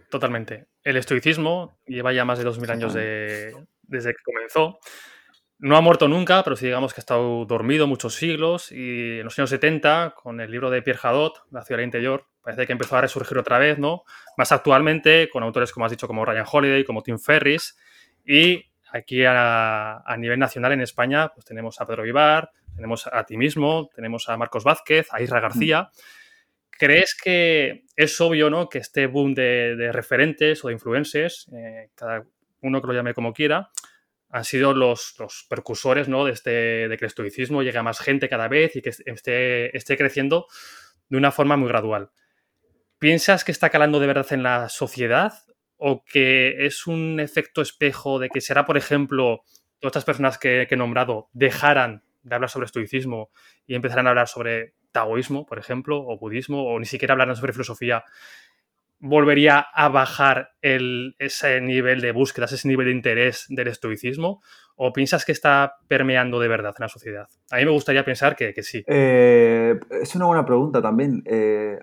Totalmente. El estoicismo lleva ya más de 2000 años desde que comenzó no ha muerto nunca, pero sí digamos que ha estado dormido muchos siglos y en los años 70, con el libro de Pierre Hadot, La ciudad interior, parece que empezó a resurgir otra vez, ¿no? Más actualmente, con autores, como has dicho, como Ryan Holiday, como Tim Ferris, y aquí a, nivel nacional en España, pues tenemos a Pedro Vivar, tenemos a ti mismo, tenemos a Marcos Vázquez, a Isra García. ¿Crees que es obvio, ¿no? Que este boom de, referentes o de influencers, eh, cada uno que lo llame como quiera, han sido los, los percursores ¿no? de, este, de que el estoicismo llegue a más gente cada vez y que esté, esté creciendo de una forma muy gradual. ¿Piensas que está calando de verdad en la sociedad o que es un efecto espejo de que será, por ejemplo, todas estas personas que, he nombrado dejaran de hablar sobre estoicismo y empezaran a hablar sobre taoísmo, por ejemplo, o budismo, o ni siquiera hablaran sobre filosofía volvería a bajar ese nivel de búsquedas, ese nivel de interés del estoicismo? ¿O piensas que está permeando de verdad en la sociedad? A mí me gustaría pensar que, sí. Eh, es una buena pregunta también. Eh,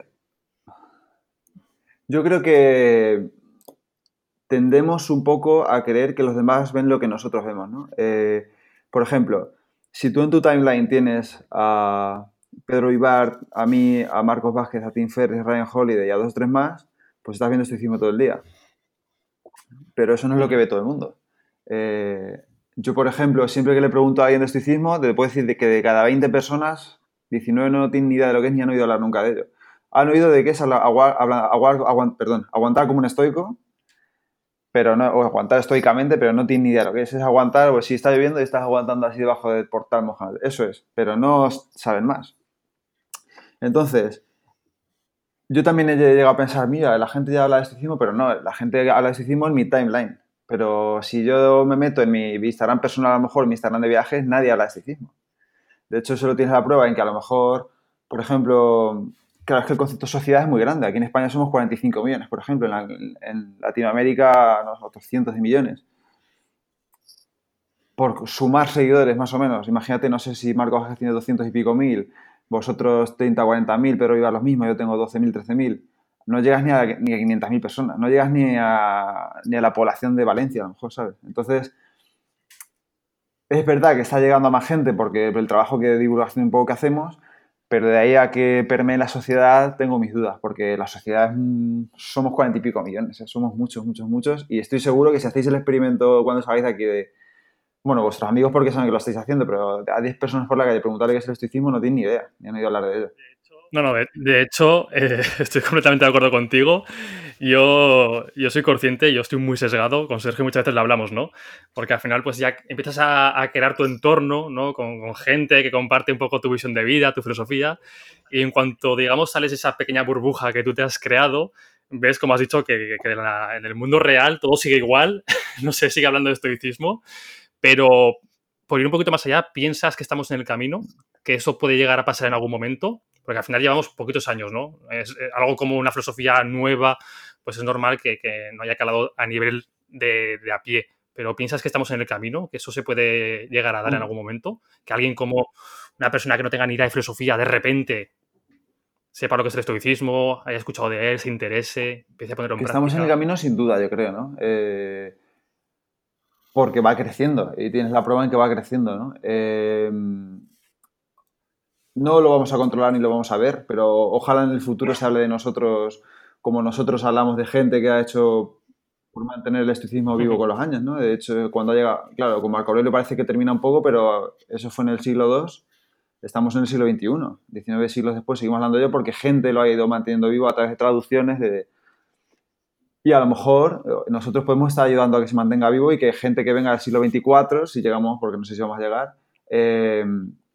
yo creo que tendemos un poco a creer que los demás ven lo que nosotros vemos. ¿no? Eh, por ejemplo, si tú en tu timeline tienes a Pedro Ibar, a mí, a Marcos Vázquez, a Tim Ferris, Ryan Holiday y a dos o tres más, pues estás viendo estoicismo todo el día. Pero eso no es lo que ve todo el mundo. Eh, yo, por ejemplo, siempre que le pregunto a alguien de estoicismo, te puedo decir que de cada 20 personas, 19 no tienen ni idea de lo que es ni han oído hablar nunca de ello. Han oído de qué es aguantar como un estoico, pero no, o aguantar estoicamente, pero no tienen ni idea de lo que es. Es aguantar, o si está lloviendo y estás aguantando así debajo del portal mojado. Eso es, pero no saben más. Entonces, yo también he llegado a pensar, mira, la gente ya habla de estoicismo, pero no, la gente habla de estoicismo en mi timeline. Pero si yo me meto en mi Instagram personal, a lo mejor, en mi Instagram de viajes, nadie habla de estoicismo. De hecho, solo tienes la prueba en que a lo mejor, por ejemplo, claro, es que el concepto de sociedad es muy grande. Aquí en España somos 45 millones, por ejemplo. En, Latinoamérica, otros cientos de millones. Por sumar seguidores, más o menos. Imagínate, no sé si Marcos tiene 200 y pico mil, vosotros 30 o 40 mil, pero iba los mismos, yo tengo 12 mil, 13 mil, no llegas ni a, ni a 500 mil personas, no llegas ni a, ni a la población de Valencia, a lo mejor, ¿sabes? Entonces, es verdad que está llegando a más gente porque el trabajo que de divulgación un poco que hacemos, pero de ahí a que permee la sociedad tengo mis dudas, porque la sociedad somos cuarenta y pico millones, ¿eh? somos muchos, muchos, muchos, y estoy seguro que si hacéis el experimento cuando salgáis de aquí de, bueno, vuestros amigos porque saben que lo estáis haciendo, pero a 10 personas por la calle preguntarle qué es el estoicismo no tienen ni idea, ni han oído hablar de ello. No, no, de, hecho, eh, estoy completamente de acuerdo contigo. Yo, yo soy consciente, yo estoy muy sesgado, con Sergio muchas veces lo hablamos, ¿no? Porque al final, pues ya empiezas a, crear tu entorno, ¿no? Con, gente que comparte un poco tu visión de vida, tu filosofía, y en cuanto, digamos, sales esa pequeña burbuja que tú te has creado, ves, como has dicho, que, en el mundo real todo sigue igual, no se sigue hablando de estoicismo, pero por ir un poquito más allá, ¿piensas que estamos en el camino? ¿Que eso puede llegar a pasar en algún momento? Porque al final llevamos poquitos años, ¿no? Es eh, algo como una filosofía nueva, pues es normal que, no haya calado a nivel de, a pie. Pero ¿piensas que estamos en el camino? ¿Que eso se puede llegar a dar en mm. algún momento? ¿Que alguien como una persona que no tenga ni idea de filosofía de repente sepa lo que es el estoicismo, haya escuchado de él, se interese, empiece a ponerlo en Estamos en el camino sin duda, yo creo, ¿no? Eh porque va creciendo y tienes la prueba en que va creciendo, ¿no? Eh, no lo vamos a controlar ni lo vamos a ver, pero ojalá en el futuro se hable de nosotros como nosotros hablamos de gente que ha hecho por mantener el estoicismo vivo con los años, ¿no? De hecho, cuando llega, claro, con Marco Aurelio parece que termina un poco, pero eso fue en el siglo II, estamos en el siglo XXI, 19 siglos después seguimos hablando de ello porque gente lo ha ido manteniendo vivo a través de traducciones de... Y a lo mejor eh, nosotros podemos estar ayudando a que se mantenga vivo y que gente que venga del siglo XXIV, si llegamos, porque no sé si vamos a llegar, eh,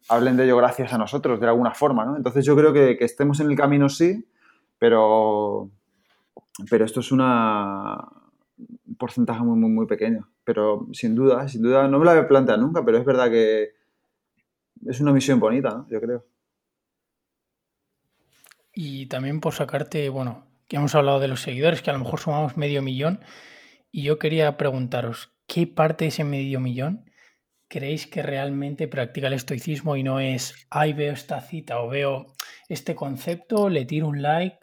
hablen de ello gracias a nosotros, de alguna forma, ¿no? Entonces yo creo que, que estemos en el camino sí, pero, pero esto es una, un porcentaje muy, muy, muy pequeño. Pero sin duda, sin duda, no me lo había planteado nunca, pero es verdad que es una misión bonita, yo creo. Y también por sacarte, bueno, que hemos hablado de los seguidores, que a lo mejor sumamos medio millón, y yo quería preguntaros, ¿qué parte de ese medio millón creéis que realmente practica el estoicismo y no es, ay, veo esta cita o veo este concepto, le tiro un like,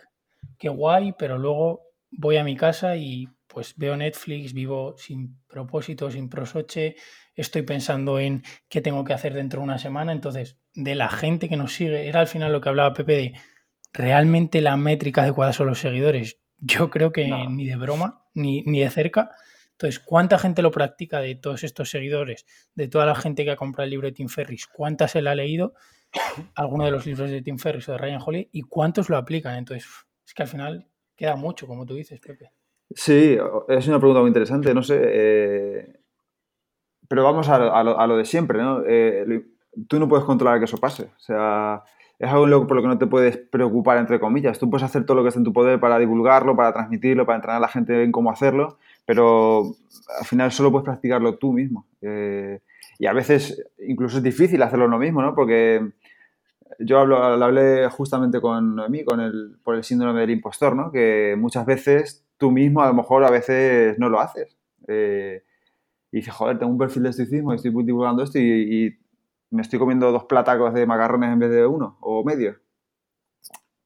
qué guay, pero luego voy a mi casa y pues veo Netflix, vivo sin propósito, sin prosoche, estoy pensando en qué tengo que hacer dentro de una semana. Entonces, de la gente que nos sigue, era al final lo que hablaba Pepe de realmente la métrica adecuada son los seguidores. Yo creo que ni de broma, ni, ni de cerca. Entonces, ¿cuánta gente lo practica de todos estos seguidores? De toda la gente que ha comprado el libro de Tim Ferris, ¿cuánta se la ha leído? Alguno de los libros de Tim Ferris o de Ryan Holiday, ¿y cuántos lo aplican? Entonces, es que al final queda mucho, como tú dices, Pepe. Sí, es una pregunta muy interesante, no sé. Eh, pero vamos a, lo, de siempre, ¿no? Eh, tú no puedes controlar que eso pase. O sea, es algo por lo que no te puedes preocupar, entre comillas. Tú puedes hacer todo lo que esté en tu poder para divulgarlo, para transmitirlo, para entrenar a la gente en cómo hacerlo, pero al final solo puedes practicarlo tú mismo. Eh, y a veces incluso es difícil hacerlo lo mismo, ¿no? Porque yo hablo, hablé justamente con mí, con el, por el síndrome del impostor, ¿no? Que muchas veces tú mismo a lo mejor a veces no lo haces. Eh, y dices, joder, tengo un perfil de estoicismo y estoy divulgando esto y, me estoy comiendo dos platacos de macarrones en vez de uno o medio.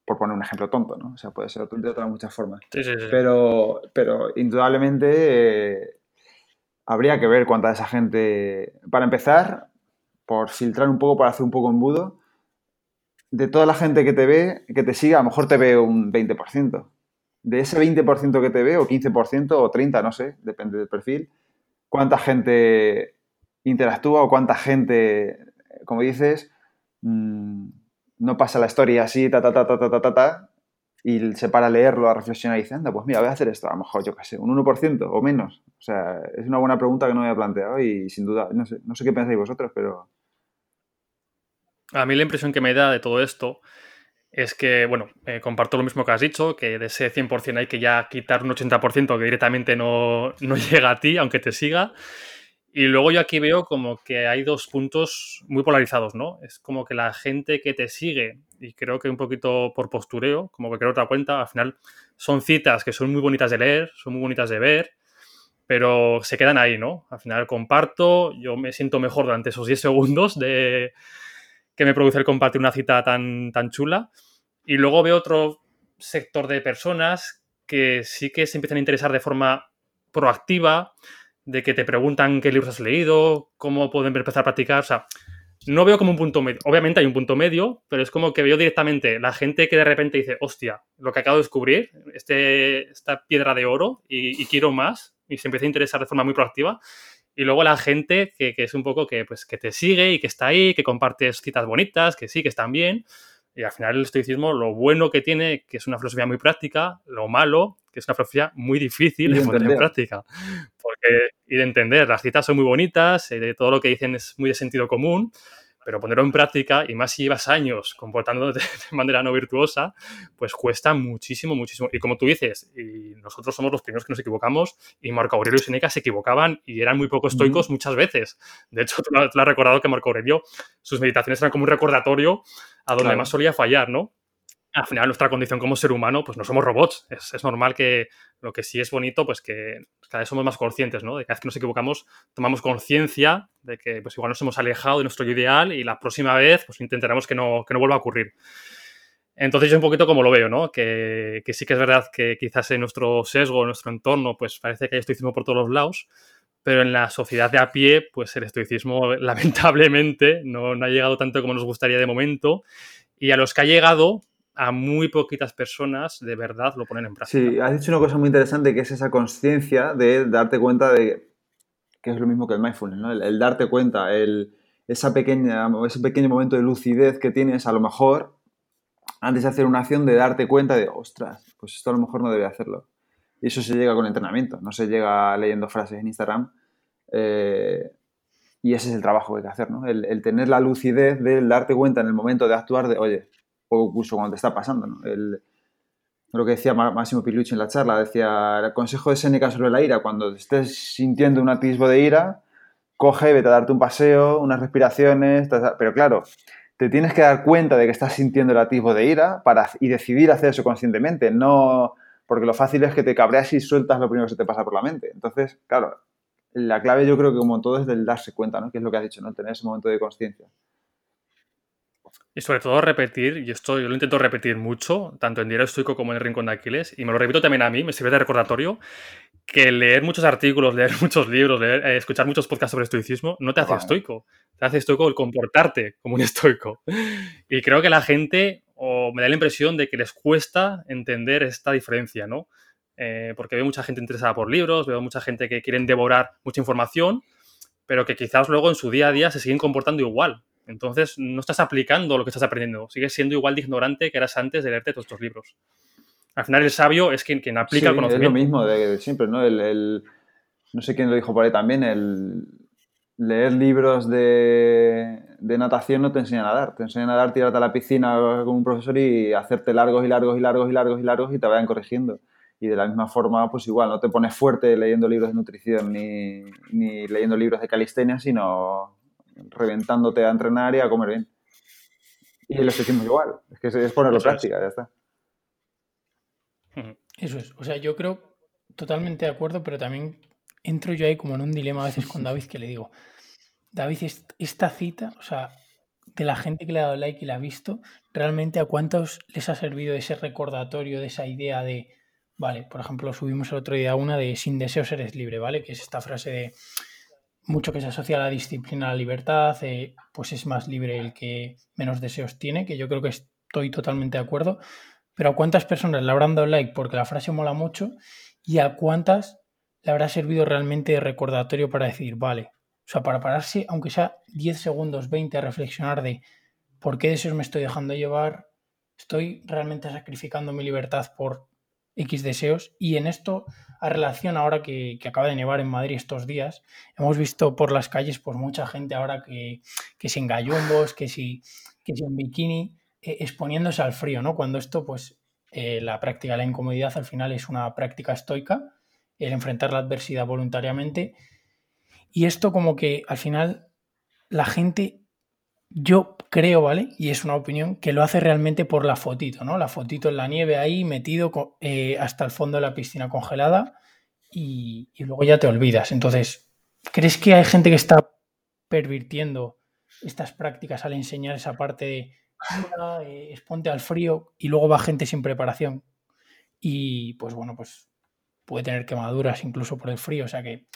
Por poner un ejemplo tonto, ¿no? O sea, puede ser de otras muchas formas. Sí, sí, sí. Pero, pero indudablemente eh, habría que ver cuánta de esa gente... Para empezar, por filtrar un poco, para hacer un poco embudo, de toda la gente que te ve, que te sigue, a lo mejor te ve un 20% de ese 20% que te ve, o 15% o 30%, no sé, depende del perfil, cuánta gente interactúa o cuánta gente, como dices, mm, no pasa la historia así, ta, ta, ta, ta, ta, ta, ta, y se para a leerlo, a reflexionar y dice, anda, pues mira, voy a hacer esto, a lo mejor, yo qué sé, un 1% o menos. O sea, es una buena pregunta que no me había planteado y sin duda, no sé, no sé qué pensáis vosotros, pero... A mí la impresión que me da de todo esto es que, bueno, eh, comparto lo mismo que has dicho, que de ese 100% hay que ya quitar un 80% que directamente no, no, llega a ti, aunque te siga. Y luego yo aquí veo como que hay dos puntos muy polarizados, ¿no? Es como que la gente que te sigue, y creo que un poquito por postureo, como que creo otra cuenta, al final son citas que son muy bonitas de leer, son muy bonitas de ver, pero se quedan ahí, ¿no? Al final comparto, yo me siento mejor durante esos 10 segundos de que me produce el compartir una cita tan, tan chula. Y luego veo otro sector de personas que sí que se empiezan a interesar de forma proactiva, de que te preguntan qué libros has leído, cómo pueden empezar a practicar. O sea, no veo como un punto medio. Obviamente hay un punto medio, pero es como que veo directamente la gente que de repente dice, hostia, lo que acabo de descubrir, este, esta piedra de oro y, quiero más, y se empieza a interesar de forma muy proactiva. Y luego la gente que, que, es un poco que, pues, que te sigue y que está ahí, que compartes citas bonitas, que sí, que están bien. Y al final el estoicismo, lo bueno que tiene, que es una filosofía muy práctica, lo malo, que es una filosofía muy difícil de, poner en práctica. Porque, y de entender, las citas son muy bonitas, eh, todo lo que dicen es muy de sentido común, pero ponerlo en práctica, y más si llevas años comportándote de manera no virtuosa, pues cuesta muchísimo, muchísimo. Y como tú dices, y nosotros somos los primeros que nos equivocamos, y Marco Aurelio y Seneca se equivocaban y eran muy poco estoicos muchas veces. De hecho, tú lo has recordado que Marco Aurelio, sus meditaciones eran como un recordatorio a donde claro. más solía fallar, ¿no? Al final nuestra condición como ser humano, pues no somos robots. Es, es, normal que lo que sí es bonito, pues que cada vez somos más conscientes, ¿no? De cada vez que nos equivocamos, tomamos conciencia de que pues igual nos hemos alejado de nuestro ideal y la próxima vez pues intentaremos que no, que no vuelva a ocurrir. Entonces yo un poquito como lo veo, ¿no? Que, que, sí que es verdad que quizás en nuestro sesgo, en nuestro entorno, pues parece que hay estoicismo por todos los lados, pero en la sociedad de a pie, pues el estoicismo lamentablemente no, no ha llegado tanto como nos gustaría de momento y a los que ha llegado, a muy poquitas personas de verdad lo ponen en práctica. Sí, has dicho una cosa muy interesante que es esa conciencia de darte cuenta de que es lo mismo que el mindfulness, ¿no? el, darte cuenta, el, esa pequeña, ese pequeño momento de lucidez que tienes, a lo mejor, antes de hacer una acción, de darte cuenta de, ostras, pues esto a lo mejor no debe hacerlo. Y eso se llega con entrenamiento, no se llega leyendo frases en Instagram. Eh, y ese es el trabajo que hay que hacer, ¿no? El, tener la lucidez de darte cuenta en el momento de actuar de, oye, o incluso cuando te está pasando, ¿no? El, lo que decía Máximo Pilucci en la charla, decía, el consejo de Seneca sobre la ira, cuando estés sintiendo un atisbo de ira, coge, vete a darte un paseo, unas respiraciones, pero claro, te tienes que dar cuenta de que estás sintiendo el atisbo de ira para, y decidir hacer eso conscientemente, no porque lo fácil es que te cabreas y sueltas lo primero que se te pasa por la mente. Entonces, claro, la clave yo creo que como todo es del darse cuenta, ¿no? Que es lo que has dicho, ¿no? Tener ese momento de conciencia. Y sobre todo repetir, y esto yo lo intento repetir mucho, tanto en Diario Estoico como en el Rincón de Aquiles, y me lo repito también a mí, me sirve de recordatorio, que leer muchos artículos, leer muchos libros, eh, escuchar muchos podcasts sobre estoicismo no te hace estoico. Te hace estoico el comportarte como un estoico. Y creo que la gente o me da la impresión de que les cuesta entender esta diferencia, ¿no? Eh, porque veo mucha gente interesada por libros, veo mucha gente que quieren devorar mucha información, pero que quizás luego en su día a día se siguen comportando igual. Entonces no estás aplicando lo que estás aprendiendo, sigues siendo igual de ignorante que eras antes de leerte todos estos libros. Al final el sabio es quien, quien aplica el conocimiento. Es lo mismo de, siempre, ¿no? El, no sé quién lo dijo por ahí también, el leer libros de, de, natación no te enseña a nadar. Te enseña a nadar, tirarte a la piscina con un profesor y hacerte largos y largos y largos y largos y largos y te vayan corrigiendo. Y de la misma forma, pues igual, no te pones fuerte leyendo libros de nutrición ni, ni leyendo libros de calistenia, sino reventándote a entrenar y a comer bien. Y lo decimos igual. Es que es ponerlo práctica, ya está. Eso es. O sea, yo creo totalmente de acuerdo, pero también entro yo ahí como en un dilema a veces con David que le digo, David, esta cita, o sea, de la gente que le ha dado like y la ha visto, realmente a cuántos les ha servido ese recordatorio, de esa idea de, vale, por ejemplo, subimos el otro día una de sin deseos eres libre, ¿vale? Que es esta frase de mucho que se asocia a la disciplina, a la libertad, eh, pues es más libre el que menos deseos tiene, que yo creo que estoy totalmente de acuerdo. Pero ¿a cuántas personas le habrán dado like porque la frase mola mucho? ¿Y a cuántas le habrá servido realmente de recordatorio para decir, vale, o sea, para pararse, aunque sea 10 segundos, 20, a reflexionar de por qué deseos me estoy dejando llevar, estoy realmente sacrificando mi libertad por X deseos. Y en esto, a relación ahora que, acaba de nevar en Madrid estos días, hemos visto por las calles pues mucha gente ahora que, que si en que si, que si en bikini, eh, exponiéndose al frío, ¿no? Cuando esto, pues, eh, la práctica de la incomodidad al final es una práctica estoica, el enfrentar la adversidad voluntariamente. Y esto como que al final la gente, yo creo, ¿vale? Y es una opinión, que lo hace realmente por la fotito, ¿no? La fotito en la nieve ahí, metido eh, hasta el fondo de la piscina congelada y, luego ya te olvidas. Entonces, ¿crees que hay gente que está pervirtiendo estas prácticas al enseñar esa parte de eh, al frío y luego va gente sin preparación. Y pues bueno, pues puede tener quemaduras incluso por el frío, o sea que,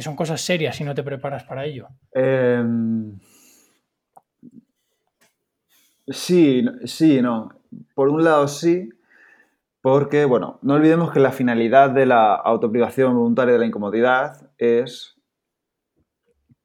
son cosas serias si no te preparas para ello. Em, sí, sí, no. Por un lado sí, porque, bueno, no olvidemos que la finalidad de la autoprivación voluntaria de la incomodidad es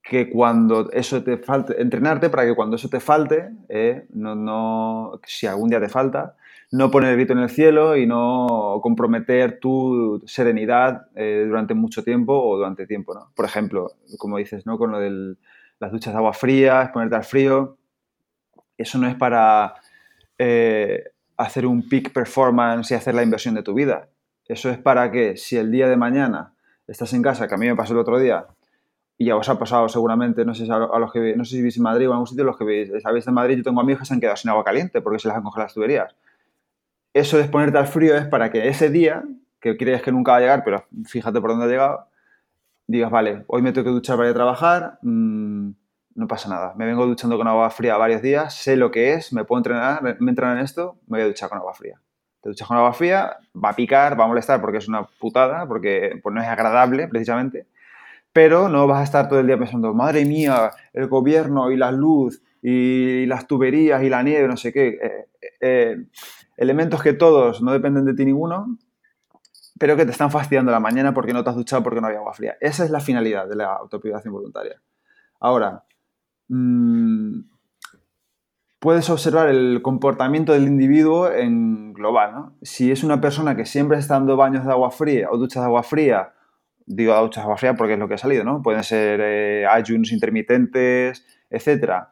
que cuando eso te falte, entrenarte para que cuando eso te falte, eh, no, no, si algún día te falta, no poner el grito en el cielo y no comprometer tu serenidad eh, durante mucho tiempo o durante tiempo, ¿no? Por ejemplo, como dices, ¿no? Con lo de las duchas de agua fría, ponerte al frío, eso no es para eh, hacer un peak performance y hacer la inversión de tu vida. Eso es para que si el día de mañana estás en casa, que a mí me pasó el otro día, y ya os ha pasado seguramente, no sé a los que no sé si vivís en Madrid o en algún sitio, los que sabéis en Madrid, yo tengo amigos que se han quedado sin agua caliente porque se les han congelado las tuberías. Eso de exponerte al frío es para que ese día, que crees que nunca va a llegar, pero fíjate por dónde ha llegado, digas, vale, hoy me tengo que duchar para ir a trabajar, mm, no pasa nada. Me vengo duchando con agua fría varios días, sé lo que es, me puedo entrenar, me entrenar en esto, me voy a duchar con agua fría. Te duchas con agua fría, va a picar, va a molestar porque es una putada, porque pues, no es agradable precisamente, pero no vas a estar todo el día pensando, madre mía, el gobierno y la luz y las tuberías y la nieve, no sé qué. Eh, eh, elementos que todos no dependen de ti ninguno, pero que te están fastidiando la mañana porque no te has duchado porque no había agua fría. Esa es la finalidad de la autoprivación voluntaria. Ahora, mmm, puedes observar el comportamiento del individuo en global. ¿no? Si es una persona que siempre está dando baños de agua fría o duchas de agua fría, digo duchas de agua fría porque es lo que ha salido, ¿no? Pueden ser eh, ayunos intermitentes, etc.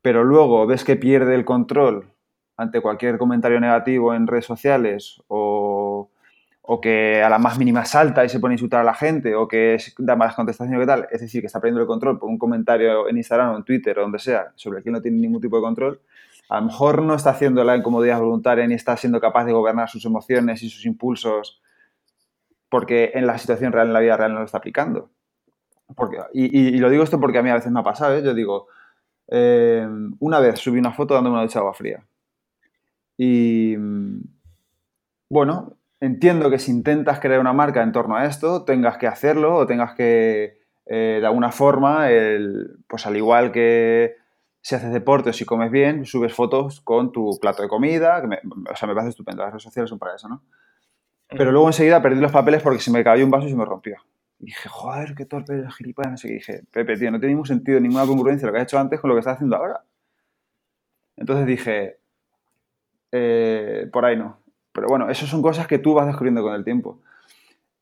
Pero luego ves que pierde el control ante cualquier comentario negativo en redes sociales o o que a la más mínima salta y se pone a insultar a la gente, o que da malas contestaciones o tal, es decir, que está perdiendo el control por un comentario en Instagram o en Twitter o donde sea, sobre quien no tiene ningún tipo de control, a lo mejor no está haciendo la incomodidad voluntaria ni está siendo capaz de gobernar sus emociones y sus impulsos porque en la situación real, en la vida real, no lo está aplicando. Porque, y, lo digo esto porque a mí a veces me ha pasado, ¿eh? yo digo, eh, una vez subí una foto dándome una ducha de agua fría. Y bueno, entiendo que si intentas crear una marca en torno a esto, tengas que hacerlo o tengas que, eh, de alguna forma, pues al igual que si haces deporte o si comes bien, subes fotos con tu plato de comida, que me, o sea, me parece estupendo, las redes sociales son para eso, ¿no? Pero luego enseguida perdí los papeles porque se me cayó un vaso y se me rompió. Y dije, joder, qué torpe, gilipollas, no sé qué. dije, Pepe, tío, no tiene ningún sentido, ninguna congruencia lo que has hecho antes con lo que estás haciendo ahora. Entonces dije, eh, por ahí no. Pero bueno, eso son cosas que tú vas descubriendo con el tiempo.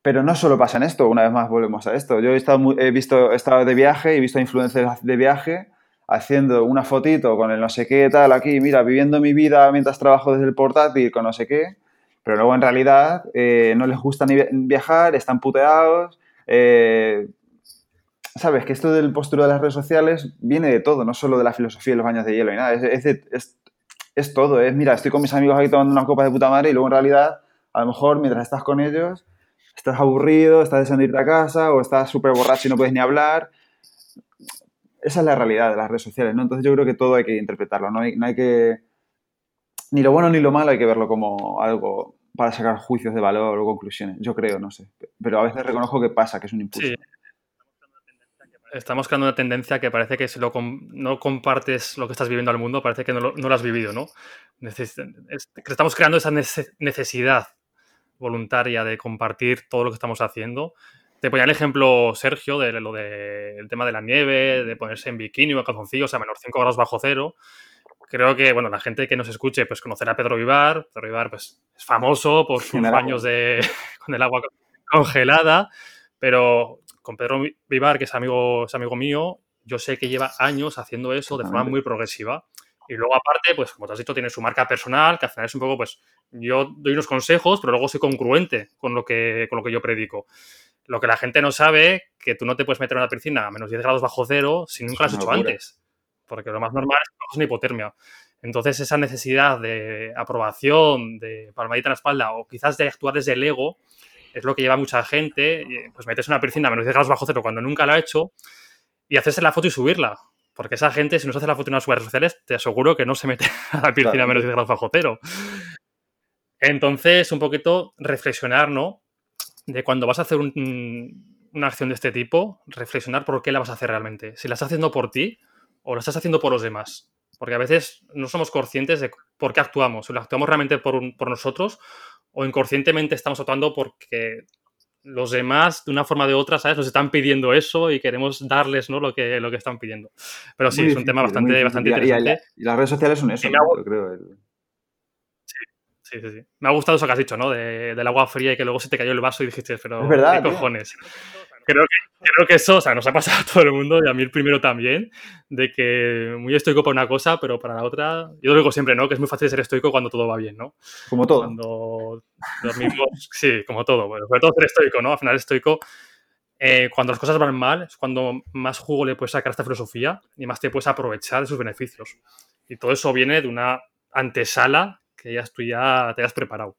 Pero no solo pasa en esto, una vez más volvemos a esto. Yo he estado, he visto, he estado de viaje he visto influencers de viaje haciendo una fotito con el no sé qué tal aquí, mira, viviendo mi vida mientras trabajo desde el portátil con no sé qué, pero luego en realidad eh, no les gusta ni viajar, están puteados. Eh, Sabes que esto del postura de las redes sociales viene de todo, no solo de la filosofía de los baños de hielo y nada, todo. Es, mira, estoy con mis amigos aquí tomando una copa de puta madre y luego en realidad, a lo mejor mientras estás con ellos, estás aburrido, estás deseando irte a casa o estás súper borracho y no puedes ni hablar. Esa es la realidad de las redes sociales, ¿no? Entonces yo creo que todo hay que interpretarlo, no hay, no hay que... Ni lo bueno ni lo malo hay que verlo como algo para sacar juicios de valor o conclusiones. Yo creo, no sé. Pero a veces reconozco que pasa, que es un impulso estamos creando una tendencia que parece que si lo no compartes lo que estás viviendo al mundo, parece que no lo, has vivido, ¿no? estamos creando esa necesidad voluntaria de compartir todo lo que estamos haciendo. Te ponía el ejemplo, Sergio, de lo del tema de la nieve, de ponerse en bikini o en calzoncillos a menos 5 grados bajo cero. Creo que, bueno, la gente que nos escuche, pues conocerá a Pedro Vivar. Pedro Vivar, pues, es famoso por sus baños de, con el agua congelada, pero con Pedro Vivar, que es amigo, es amigo mío, yo sé que lleva años haciendo eso de forma muy progresiva. Y luego, aparte, pues como te has dicho, tiene su marca personal, que al final es un poco, pues, yo doy unos consejos, pero luego soy congruente con lo que, con lo que yo predico. Lo que la gente no sabe, que tú no te puedes meter en una piscina a menos 10 grados bajo cero si nunca lo has hecho antes. Porque lo más normal es que una hipotermia. Entonces, esa necesidad de aprobación, de palmadita en la espalda, o quizás de actuar desde el ego, es lo que lleva mucha gente, pues metes una piscina a menos 10 grados bajo cero cuando nunca la ha hecho y hacerse la foto y subirla. Porque esa gente, si no se hace la foto en las redes sociales, te aseguro que no se mete a la piscina a menos 10 grados bajo cero. Entonces, un poquito reflexionar, ¿no? De cuando vas a hacer una acción de este tipo, reflexionar por qué la vas a hacer realmente. Si la estás haciendo por ti o la estás haciendo por los demás. Porque a veces no somos conscientes de por qué actuamos. Si lo actuamos realmente por, por nosotros o inconscientemente estamos actuando porque los demás, de una forma o de otra, ¿sabes? Nos están pidiendo eso y queremos darles ¿no? lo, que, lo que están pidiendo. Pero sí, es un tema bastante, bastante interesante. Y, las redes sociales son eso, ¿no? creo. Sí, sí, sí. Me ha gustado eso que has dicho, ¿no? De, del agua fría y que luego se te cayó el vaso y dijiste, pero es verdad, ¿qué cojones? Creo que, creo que eso, o sea, nos ha pasado a todo el mundo y a mí el primero también, de que muy estoico para una cosa, pero para la otra, yo lo digo siempre, ¿no? Que es muy fácil ser estoico cuando todo va bien, ¿no? Como todo. Cuando dormimos, sí, como todo. Bueno, sobre todo ser estoico, ¿no? Al final estoico, eh, cuando las cosas van mal, es cuando más jugo le puedes sacar a esta filosofía y más te puedes aprovechar de sus beneficios. Y todo eso viene de una antesala que ya tú ya te has preparado.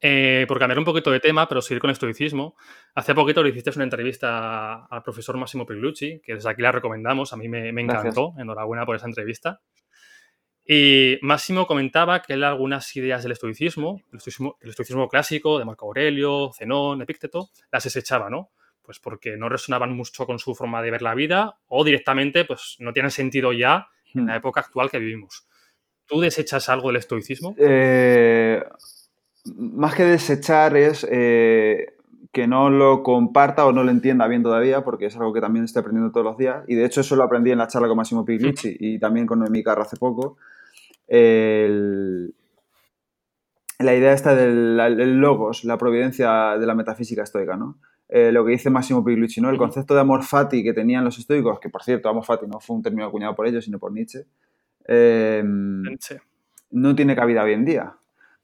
Eh, por cambiar un poquito de tema, pero seguir con estoicismo, hace poquito le hiciste una entrevista al profesor Máximo Pilucci, que desde aquí la recomendamos, a mí me, encantó, enhorabuena por esa entrevista. Y Máximo comentaba que él algunas ideas del estoicismo, el estoicismo, clásico de Marco Aurelio, Zenón, Epícteto, las desechaba, ¿no? Pues porque no resonaban mucho con su forma de ver la vida o directamente pues no tienen sentido ya en la hmm. época actual que vivimos. ¿Tú desechas algo del estoicismo? Eh, más que desechar es eh, que no lo comparta o no lo entienda bien todavía, porque es algo que también estoy aprendiendo todos los días. Y de hecho eso lo aprendí en la charla con Massimo Pigliucci y también con Noemí Carro hace poco. la idea esta del logos, la providencia de la metafísica estoica, ¿no? Eh, lo que dice Massimo Pigliucci, ¿no? El concepto de amor fati que tenían los estoicos, que por cierto, amor fati no fue un término acuñado por ellos, sino por Nietzsche, em, no tiene cabida hoy en día.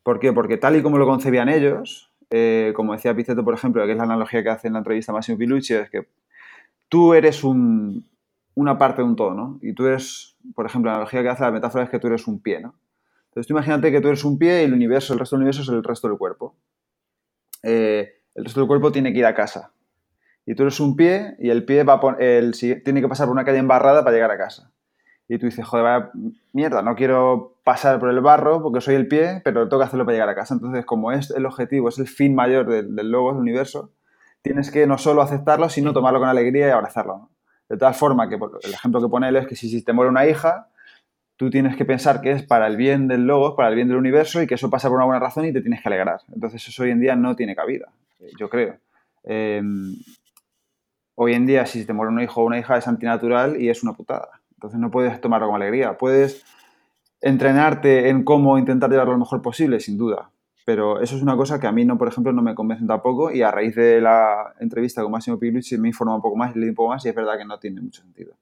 ¿Por qué? Porque tal y como lo concebían ellos, eh, como decía Piceto, por ejemplo, que es la analogía que hace en la entrevista Massimo Pigliucci, es que tú eres una parte de un todo, ¿no? Y tú eres, por ejemplo, la analogía que hace la metáfora es que tú eres un pie, ¿no? Entonces tú imagínate que tú eres un pie y el universo, el resto del universo es el resto del cuerpo. Eh, el resto del cuerpo tiene que ir a casa. Y tú eres un pie y el pie va el, tiene que pasar por una calle embarrada para llegar a casa. Y tú dices, joder, vaya mierda, no quiero pasar por el barro porque soy el pie, pero tengo que hacerlo para llegar a casa. Entonces, como es el objetivo, es el fin mayor del, del logo, del universo, tienes que no solo aceptarlo, sino tomarlo con alegría y abrazarlo. De tal forma que el ejemplo que pone él es que si, si te muere una hija, tú tienes que pensar que es para el bien del logo, para el bien del universo y que eso pasa por una buena razón y te tienes que alegrar. Entonces eso hoy en día no tiene cabida yo creo. Em, hoy en día, si te muere un hijo o una hija, es antinatural y es una putada. Entonces no puedes tomarlo con alegría. Puedes entrenarte en cómo intentar llevarlo lo mejor posible, sin duda. Pero eso es una cosa que a mí, no, por ejemplo, no me convence tampoco y a raíz de la entrevista con Massimo Pigliucci me he informado un poco más, leí un poco más y es verdad que no tiene mucho sentido.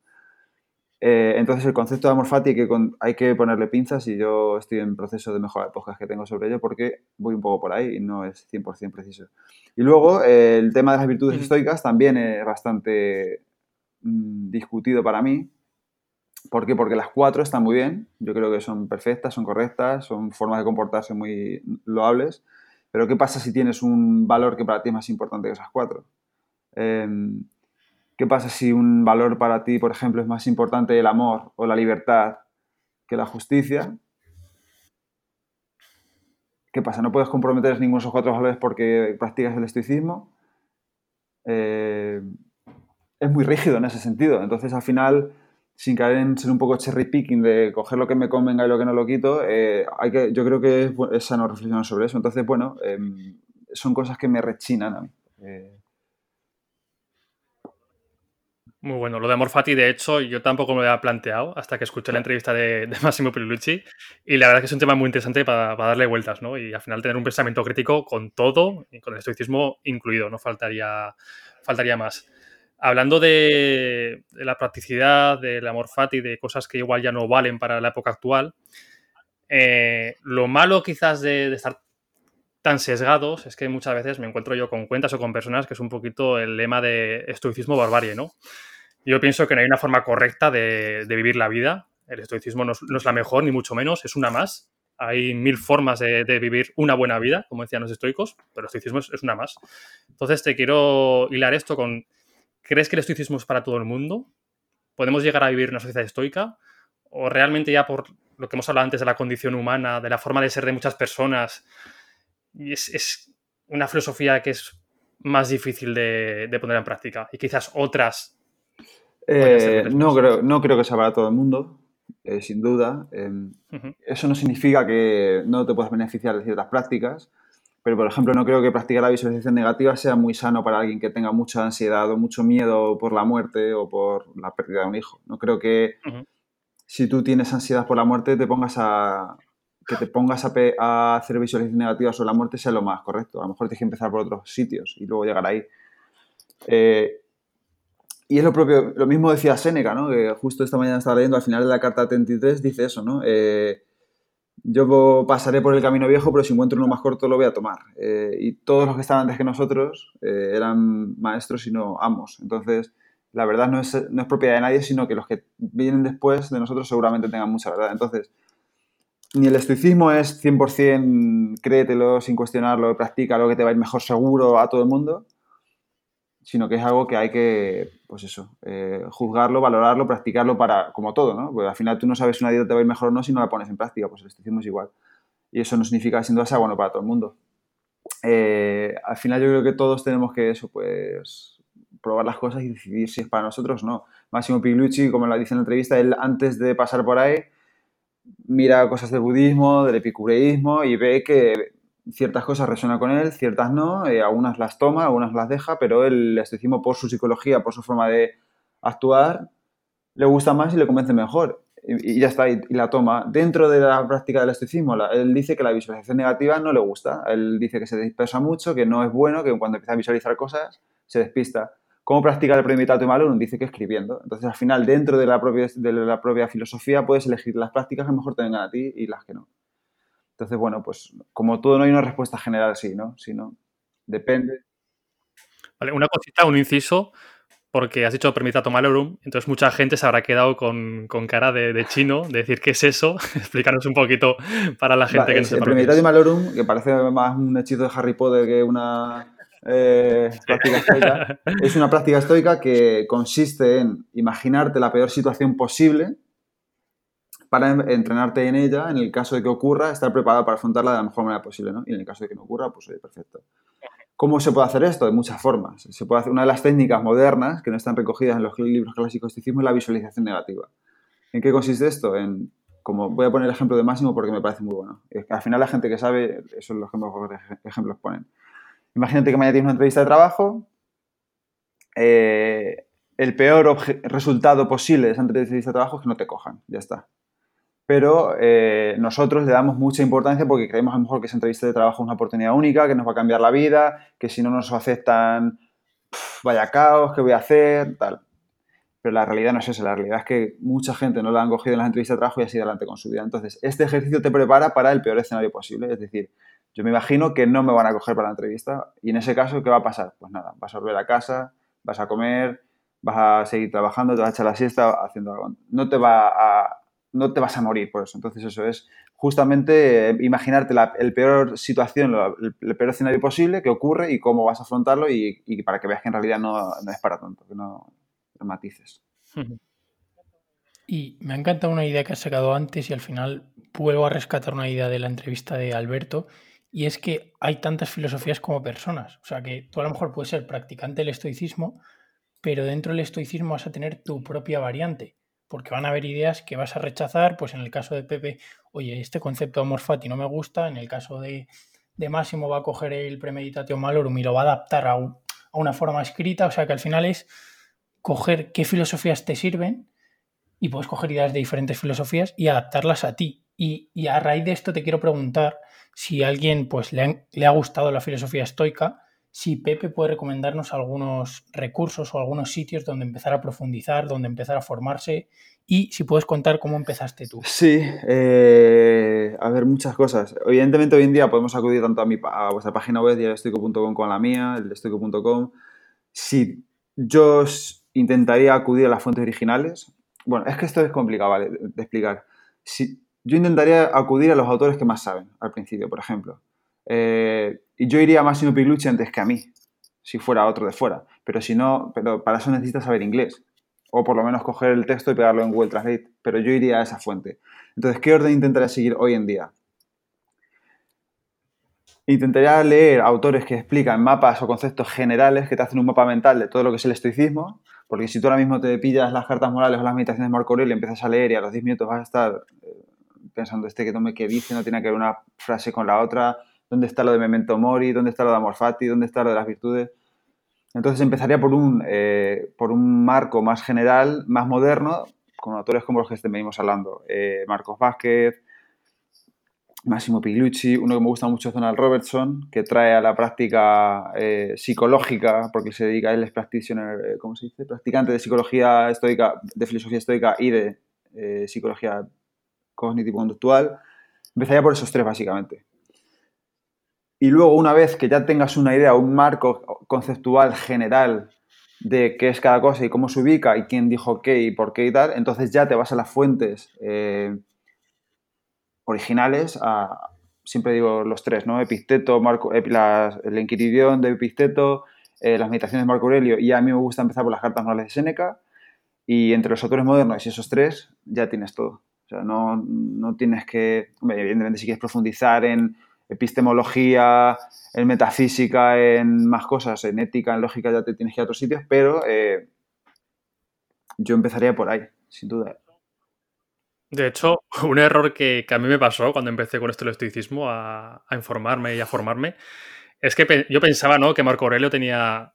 Eh, entonces, el concepto de amor fati que, hay que ponerle pinzas y yo estoy en proceso de mejora de podcast que tengo sobre ello porque voy un poco por ahí y no es 100% preciso. Y luego, eh, el tema de las virtudes estoicas también es bastante mm, discutido para mí. ¿Por qué? Porque las cuatro están muy bien. Yo creo que son perfectas, son correctas, son formas de comportarse muy loables. Pero ¿qué pasa si tienes un valor que para ti es más importante que esas cuatro? Em, ¿Qué pasa si un valor para ti, por ejemplo, es más importante el amor o la libertad que la justicia? ¿Qué pasa? ¿No puedes comprometer ninguno de esos cuatro valores porque practicas el estoicismo? Eh, es muy rígido en ese sentido. Entonces, al final, sin caer en ser un poco cherry picking de coger lo que me convenga y lo que no lo quito, eh, hay que, yo creo que es, sano reflexionar sobre eso. Entonces, bueno, em, son cosas que me rechinan a mí. Eh, muy bueno. Lo de Amor Fati, de hecho, yo tampoco me lo había planteado hasta que escuché la entrevista de, Massimo Pilucci. Y la verdad es que es un tema muy interesante para, darle vueltas, ¿no? Y al final tener un pensamiento crítico con todo, y con el estoicismo incluido, no faltaría, faltaría más. Hablando de, la practicidad, del amor fati, de cosas que igual ya no valen para la época actual, eh, lo malo quizás de, estar tan sesgados es que muchas veces me encuentro yo con cuentas o con personas que es un poquito el lema de estoicismo barbarie, ¿no? Yo pienso que no hay una forma correcta de, vivir la vida. El estoicismo no es, la mejor, ni mucho menos, es una más. Hay mil formas de, vivir una buena vida, como decían los estoicos, pero el estoicismo es, una más. Entonces te quiero hilar esto con, ¿crees que el estoicismo es para todo el mundo? ¿Podemos llegar a vivir una sociedad estoica? ¿O realmente ya por lo que hemos hablado antes de la condición humana, de la forma de ser de muchas personas, es, una filosofía que es más difícil de, de poner en práctica y quizás otras eh, no, creo, no creo que sea para todo el mundo, eh, sin duda. Em, eso no significa que no te puedas beneficiar de ciertas prácticas, pero por ejemplo no creo que practicar la visualización negativa sea muy sano para alguien que tenga mucha ansiedad o mucho miedo por la muerte o por la pérdida de un hijo. No creo que si tú tienes ansiedad por la muerte te pongas a que te pongas a, a hacer visualización negativa sobre la muerte sea lo más correcto. A lo mejor tienes que empezar por otros sitios y luego llegar ahí. Eh, y es lo propio, lo mismo decía Séneca, ¿no? Que justo esta mañana estaba leyendo al final de la carta 33, dice eso, ¿no? Eh, yo pasaré por el camino viejo, pero si encuentro uno más corto lo voy a tomar. Eh, y todos los que estaban antes que nosotros eh, eran maestros y no amos. Entonces, la verdad no es, no es propiedad de nadie, sino que los que vienen después de nosotros seguramente tengan mucha verdad. Entonces, ni el estoicismo es 100% créetelo sin cuestionarlo, practica lo que te va a ir mejor seguro a todo el mundo, sino que es algo que hay que, pues eso, eh, juzgarlo, valorarlo, practicarlo para, como todo, ¿no? Porque al final tú no sabes si una dieta te va a ir mejor o no si no la pones en práctica, pues el estoicismo es igual. Y eso no significa que siendo sea bueno para todo el mundo. Eh, al final yo creo que todos tenemos que eso, pues probar las cosas y decidir si es para nosotros o no. Máximo Pigliucci, como lo dice en la entrevista, él antes de pasar por ahí, mira cosas del budismo, del epicureísmo y ve que ciertas cosas resuenan con él, ciertas no, eh, algunas las toma, algunas las deja, pero el estoicismo por su psicología, por su forma de actuar, le gusta más y le convence mejor. Y, ya está, y, la toma. Dentro de la práctica del estoicismo, él dice que la visualización negativa no le gusta. Él dice que se dispersa mucho, que no es bueno, que cuando empieza a visualizar cosas se despista. ¿Cómo practicar el premeditado malum? Dice que escribiendo. Entonces, al final, dentro la, de la propia filosofía, puedes elegir las prácticas que mejor te vengan a ti y las que no. Entonces, bueno, pues como todo no hay una respuesta general así, ¿no? Sino depende. Vale, una cosita, un inciso, porque has dicho Permitato Malorum, entonces mucha gente se habrá quedado con, cara de, chino, de decir qué es eso. Explícanos un poquito para la gente que no sepa. De Malorum, que parece más un hechizo de Harry Potter que una eh, práctica estoica, es una práctica estoica que consiste en imaginarte la peor situación posible para entrenarte en ella, en el caso de que ocurra, estar preparado para afrontarla de la mejor manera posible, ¿no? Y en el caso de que no ocurra, pues oye, perfecto. ¿Cómo se puede hacer esto? De muchas formas. Se puede hacer una de las técnicas modernas que no están recogidas en los libros clásicos de estoicismo es la visualización negativa. ¿En qué consiste esto? En, como voy a poner el ejemplo de Máximo porque me parece muy bueno. al final la gente que sabe, eso es los que mejores ejemplos ponen. Imagínate que mañana tienes una entrevista de trabajo, eh, el peor resultado posible de esa entrevista de trabajo es que no te cojan, ya está pero eh, nosotros le damos mucha importancia porque creemos a lo mejor que esa entrevista de trabajo es una oportunidad única, que nos va a cambiar la vida, que si no nos aceptan, vaya caos, ¿qué voy a hacer? Tal. Pero la realidad no es esa, la realidad es que mucha gente no la han cogido en las entrevistas de trabajo y así adelante con su vida. Entonces, este ejercicio te prepara para el peor escenario posible, es decir, yo me imagino que no me van a coger para la entrevista y en ese caso, ¿qué va a pasar? Pues nada, vas a volver a casa, vas a comer, vas a seguir trabajando, te vas a echar la siesta haciendo algo. No te va a no te vas a morir por eso. Entonces eso es justamente eh, imaginarte la el peor situación, el, peor escenario posible que ocurre y cómo vas a afrontarlo y, para que veas que en realidad no, es para tanto, que no matices. Y me ha encantado una idea que has sacado antes y al final vuelvo a rescatar una idea de la entrevista de Alberto y es que hay tantas filosofías como personas. O sea que tú a lo mejor puedes ser practicante del estoicismo, pero dentro del estoicismo vas a tener tu propia variante porque van a haber ideas que vas a rechazar, pues en el caso de Pepe, oye, este concepto de amor fati no me gusta, en el caso de, Máximo va a coger el premeditatio malorum y lo va a adaptar a, una forma escrita, o sea que al final es coger qué filosofías te sirven y puedes coger ideas de diferentes filosofías y adaptarlas a ti. Y, a raíz de esto te quiero preguntar si a alguien pues, le ha gustado la filosofía estoica, si Pepe puede recomendarnos algunos recursos o algunos sitios donde empezar a profundizar, donde empezar a formarse y si puedes contar cómo empezaste tú. Sí, eh, a ver, muchas cosas. Evidentemente hoy en día podemos acudir tanto a, vuestra página web, diariostoico.com, como a la mía, el estoico.com. Si yo intentaría acudir a las fuentes originales, bueno, es que esto es complicado, ¿vale? De, explicar. Si, yo intentaría acudir a los autores que más saben al principio, por ejemplo. Eh, y yo iría a Massimo Pilucci antes que a mí, si fuera otro de fuera. Pero si no, pero para eso necesitas saber inglés. O por lo menos coger el texto y pegarlo en Google Translate. Pero yo iría a esa fuente. Entonces, ¿qué orden intentaría seguir hoy en día? Intentaría leer autores que explican mapas o conceptos generales que te hacen un mapa mental de todo lo que es el estoicismo, porque si tú ahora mismo te pillas las cartas morales o las meditaciones de Marco Aurelio y empiezas a leer y a los 10 minutos vas a estar eh, pensando este que tome qué dice, no tiene que ver una frase con la otra, ¿Dónde está lo de Memento Mori? ¿Dónde está lo de Amor Fati? ¿Dónde está lo de las virtudes? Entonces empezaría por un, eh, por un marco más general, más moderno, con autores como los que venimos hablando. Eh, Marcos Vázquez, Máximo Pigliucci, uno que me gusta mucho es Donald Robertson, que trae a la práctica eh, psicológica, porque se dedica, él es practitioner. Practicante de psicología estoica, de filosofía estoica y de psicología cognitivo-conductual. Empezaría por esos tres, básicamente. Y luego, una vez que ya tengas una idea, un marco conceptual general de qué es cada cosa y cómo se ubica y quién dijo qué y por qué y tal, entonces ya te vas a las fuentes eh, originales, a, siempre digo los tres, ¿no? Epicteto, Marco, el Enquiridión de Epicteto, eh, las meditaciones de Marco Aurelio, y a mí me gusta empezar por las cartas morales de Séneca, y entre los autores modernos y esos tres ya tienes todo. O sea, no, no tienes que, evidentemente si quieres profundizar en epistemología, en metafísica, en más cosas, en ética, en lógica ya te tienes que ir a otros sitios, pero eh, yo empezaría por ahí, sin duda. De hecho, un error que, a mí me pasó cuando empecé con esto del estoicismo a, informarme y a formarme es que yo pensaba ¿no? que Marco Aurelio tenía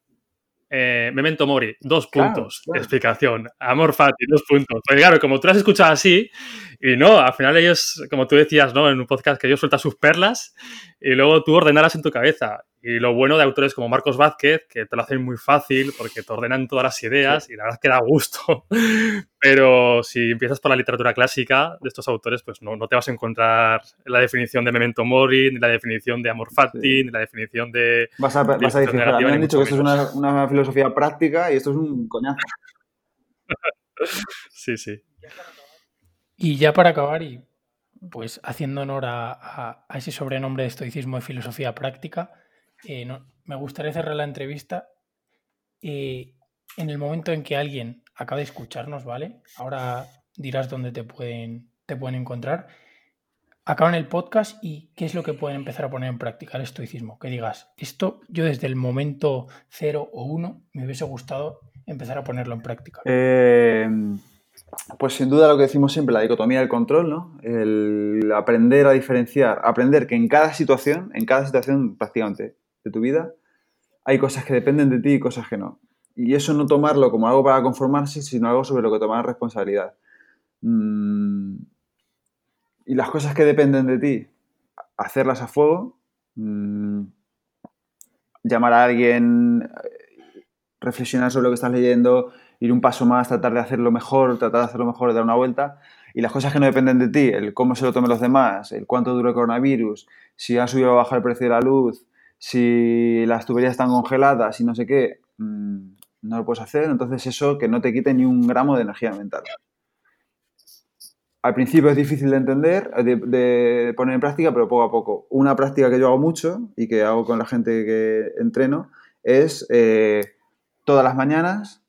eh, Memento Mori, dos puntos, explicación. Amor Fati, dos puntos. Porque claro, como tú lo has escuchado así, y no, al final ellos, como tú decías, ¿no? En un podcast que ellos sueltan sus perlas y luego tú ordenarás en tu cabeza. Y lo bueno de autores como Marcos Vázquez, que te lo hacen muy fácil porque te ordenan todas las ideas y la verdad es que da gusto. Pero si empiezas por la literatura clásica de estos autores, pues no, no te vas a encontrar la definición de Memento Mori, ni la definición de Amor Fati, ni la definición de... Vas a, vas a decir, me han dicho que esto es una, una filosofía práctica y esto es un coñazo. sí, sí. Y ya para acabar, y pues haciendo honor a, ese sobrenombre de estoicismo de filosofía práctica, eh, me gustaría cerrar la entrevista eh, en el momento en que alguien acabe de escucharnos, ¿vale? Ahora dirás dónde te pueden, te pueden encontrar. Acaban el podcast y qué es lo que pueden empezar a poner en práctica el estoicismo. Que digas, esto yo desde el momento cero o uno me hubiese gustado empezar a ponerlo en práctica. Eh, pues sin duda lo que decimos siempre, la dicotomía del control, ¿no? El aprender a diferenciar, aprender que en cada situación, en cada situación prácticamente de tu vida, hay cosas que dependen de ti y cosas que no. Y eso no tomarlo como algo para conformarse, sino algo sobre lo que tomar responsabilidad. Mm, y las cosas que dependen de ti, hacerlas a fuego, mm, llamar a alguien, reflexionar sobre lo que estás leyendo, ir un paso más, tratar de hacerlo mejor, tratar de hacerlo mejor, dar una vuelta. Y las cosas que no dependen de ti, el cómo se lo tomen los demás, el cuánto dura el coronavirus, si ha subido o bajado el precio de la luz, si las tuberías están congeladas y no sé qué, mm, no lo puedes hacer. Entonces eso que no te quite ni un gramo de energía mental. Al principio es difícil de entender, de, poner en práctica, pero poco a poco. Una práctica que yo hago mucho y que hago con la gente que entreno es eh, todas las mañanas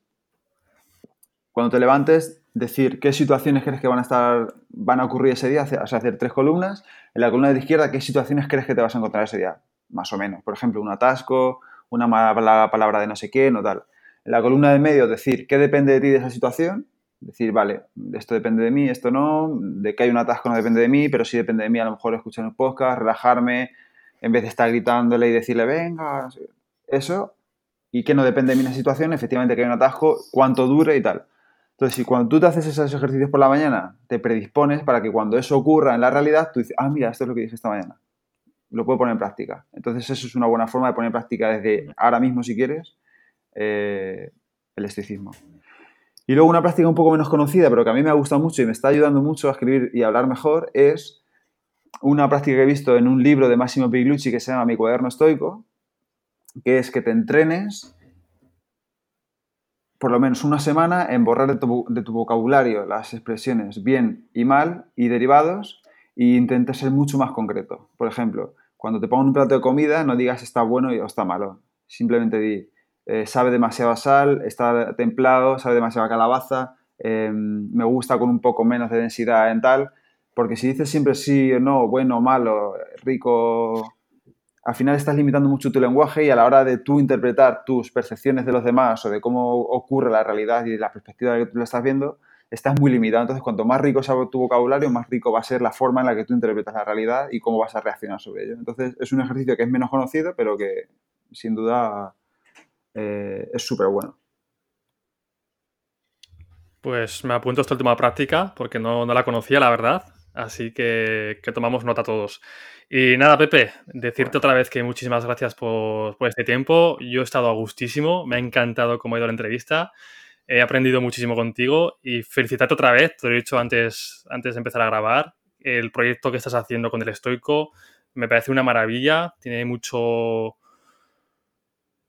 cuando te levantes, decir qué situaciones crees que van a estar, van a ocurrir ese día, o sea, hacer tres columnas. En la columna de izquierda, qué situaciones crees que te vas a encontrar ese día, más o menos. Por ejemplo, un atasco, una mala palabra de no sé qué, no tal. En la columna de medio, decir qué depende de ti de esa situación. Decir, vale, esto depende de mí, esto no, de que hay un atasco no depende de mí, pero sí depende de mí a lo mejor escuchar un podcast, relajarme, en vez de estar gritándole y decirle, venga, eso, y que no depende de mí la situación, efectivamente que hay un atasco, cuánto dure y tal. Entonces, si cuando tú te haces esos ejercicios por la mañana, te predispones para que cuando eso ocurra en la realidad, tú dices, ah, mira, esto es lo que dije esta mañana. Lo puedo poner en práctica. Entonces, eso es una buena forma de poner en práctica desde ahora mismo, si quieres, eh, el estoicismo. Y luego una práctica un poco menos conocida, pero que a mí me ha gustado mucho y me está ayudando mucho a escribir y hablar mejor, es una práctica que he visto en un libro de Massimo Piglucci que se llama Mi cuaderno estoico, que es que te entrenes por lo menos una semana en borrar de tu, vocabulario las expresiones bien y mal y derivados e intentes ser mucho más concreto. Por ejemplo, cuando te pongo un plato de comida, no digas está bueno o está malo. Simplemente di, eh, sabe demasiado sal, está templado, sabe demasiado calabaza, em, me gusta con un poco menos de densidad en tal. Porque si dices siempre sí o no, bueno, malo, rico, al final estás limitando mucho tu lenguaje y a la hora de tú interpretar tus percepciones de los demás o de cómo ocurre la realidad y la perspectiva que tú lo estás viendo, estás muy limitado. Entonces, cuanto más rico sea tu vocabulario, más rico va a ser la forma en la que tú interpretas la realidad y cómo vas a reaccionar sobre ello. Entonces, es un ejercicio que es menos conocido, pero que sin duda eh, es súper bueno. Pues me apunto esta última práctica porque no, no la conocía, la verdad. Así que, que tomamos nota todos. Y nada, Pepe, decirte otra vez que muchísimas gracias por, este tiempo. Yo he estado a gustísimo, me ha encantado cómo ha ido la entrevista, he aprendido muchísimo contigo y felicitarte otra vez, te lo he dicho antes, antes de empezar a grabar, el proyecto que estás haciendo con el estoico me parece una maravilla, tiene mucho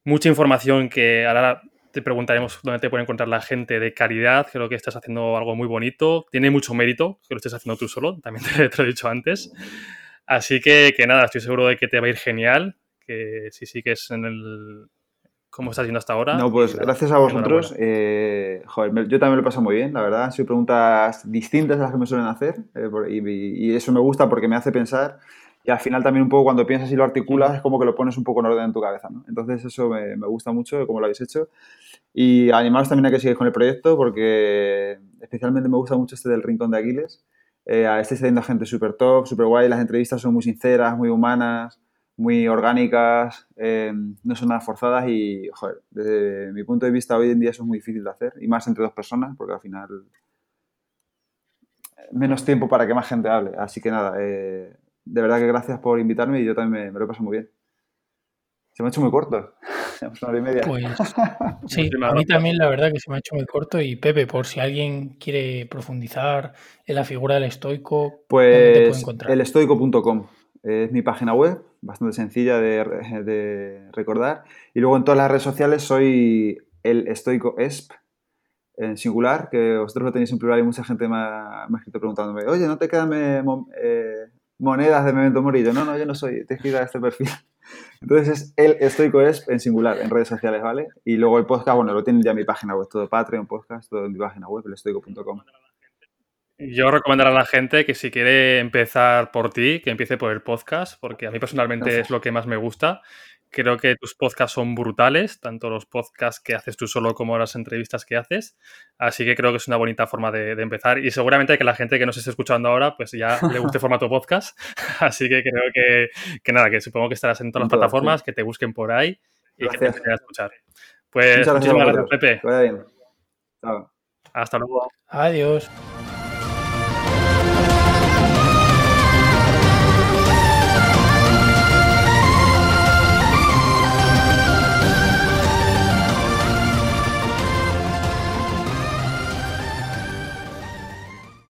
mucha información que ahora te preguntaremos dónde te puede encontrar la gente de caridad. Creo que estás haciendo algo muy bonito. Tiene mucho mérito que lo estés haciendo tú solo, también te, lo he dicho antes. Así que, que nada, estoy seguro de que te va a ir genial, que si sigues en el... ¿Cómo estás yendo hasta ahora? No, pues gracias a vosotros. Eh, joder, yo también lo he pasado muy bien, la verdad. Han sido preguntas distintas a las que me suelen hacer eh, y, eso me gusta porque me hace pensar y al final también un poco cuando piensas y lo articulas es como que lo pones un poco en orden en tu cabeza, ¿no? Entonces eso me, me gusta mucho cómo lo habéis hecho y animaros también a que sigáis con el proyecto porque especialmente me gusta mucho este del Rincón de Aquiles eh, estáis teniendo gente súper top, súper guay, las entrevistas son muy sinceras, muy humanas, muy orgánicas, eh, no son nada forzadas y, joder, desde mi punto de vista hoy en día eso es muy difícil de hacer, y más entre dos personas, porque al final menos tiempo para que más gente hable. Así que nada, eh, de verdad que gracias por invitarme y yo también me, me lo he pasado muy bien. Se me ha hecho muy corto. una hora y media. Pues sí, a mí también la verdad que se me ha hecho muy corto. Y Pepe, por si alguien quiere profundizar en la figura del estoico, pues te puede encontrar? elestoico.com es mi página web, bastante sencilla de, de, recordar. Y luego en todas las redes sociales soy el estoico ESP, en singular, que vosotros lo tenéis en plural y mucha gente me ha, escrito preguntándome, oye, ¿no te quedan eh, monedas de Memento Morillo? No, no, yo no soy, te he a este perfil. Entonces es el estoico es en singular, en redes sociales, ¿vale? Y luego el podcast, bueno, lo tienen ya en mi página web, todo Patreon, podcast, todo en mi página web, elestoico.com. Yo recomendaré a la gente que si quiere empezar por ti, que empiece por el podcast, porque a mí personalmente es lo que más me gusta. Creo que tus podcasts son brutales, tanto los podcasts que haces tú solo como las entrevistas que haces. Así que creo que es una bonita forma de, empezar. Y seguramente que la gente que nos esté escuchando ahora, pues ya le guste formato podcast. Así que creo que, nada, que supongo que estarás en todas las plataformas, que te busquen por ahí y que te a escuchar. Pues muchísimas gracias, Pepe. bien. Hasta luego. Adiós.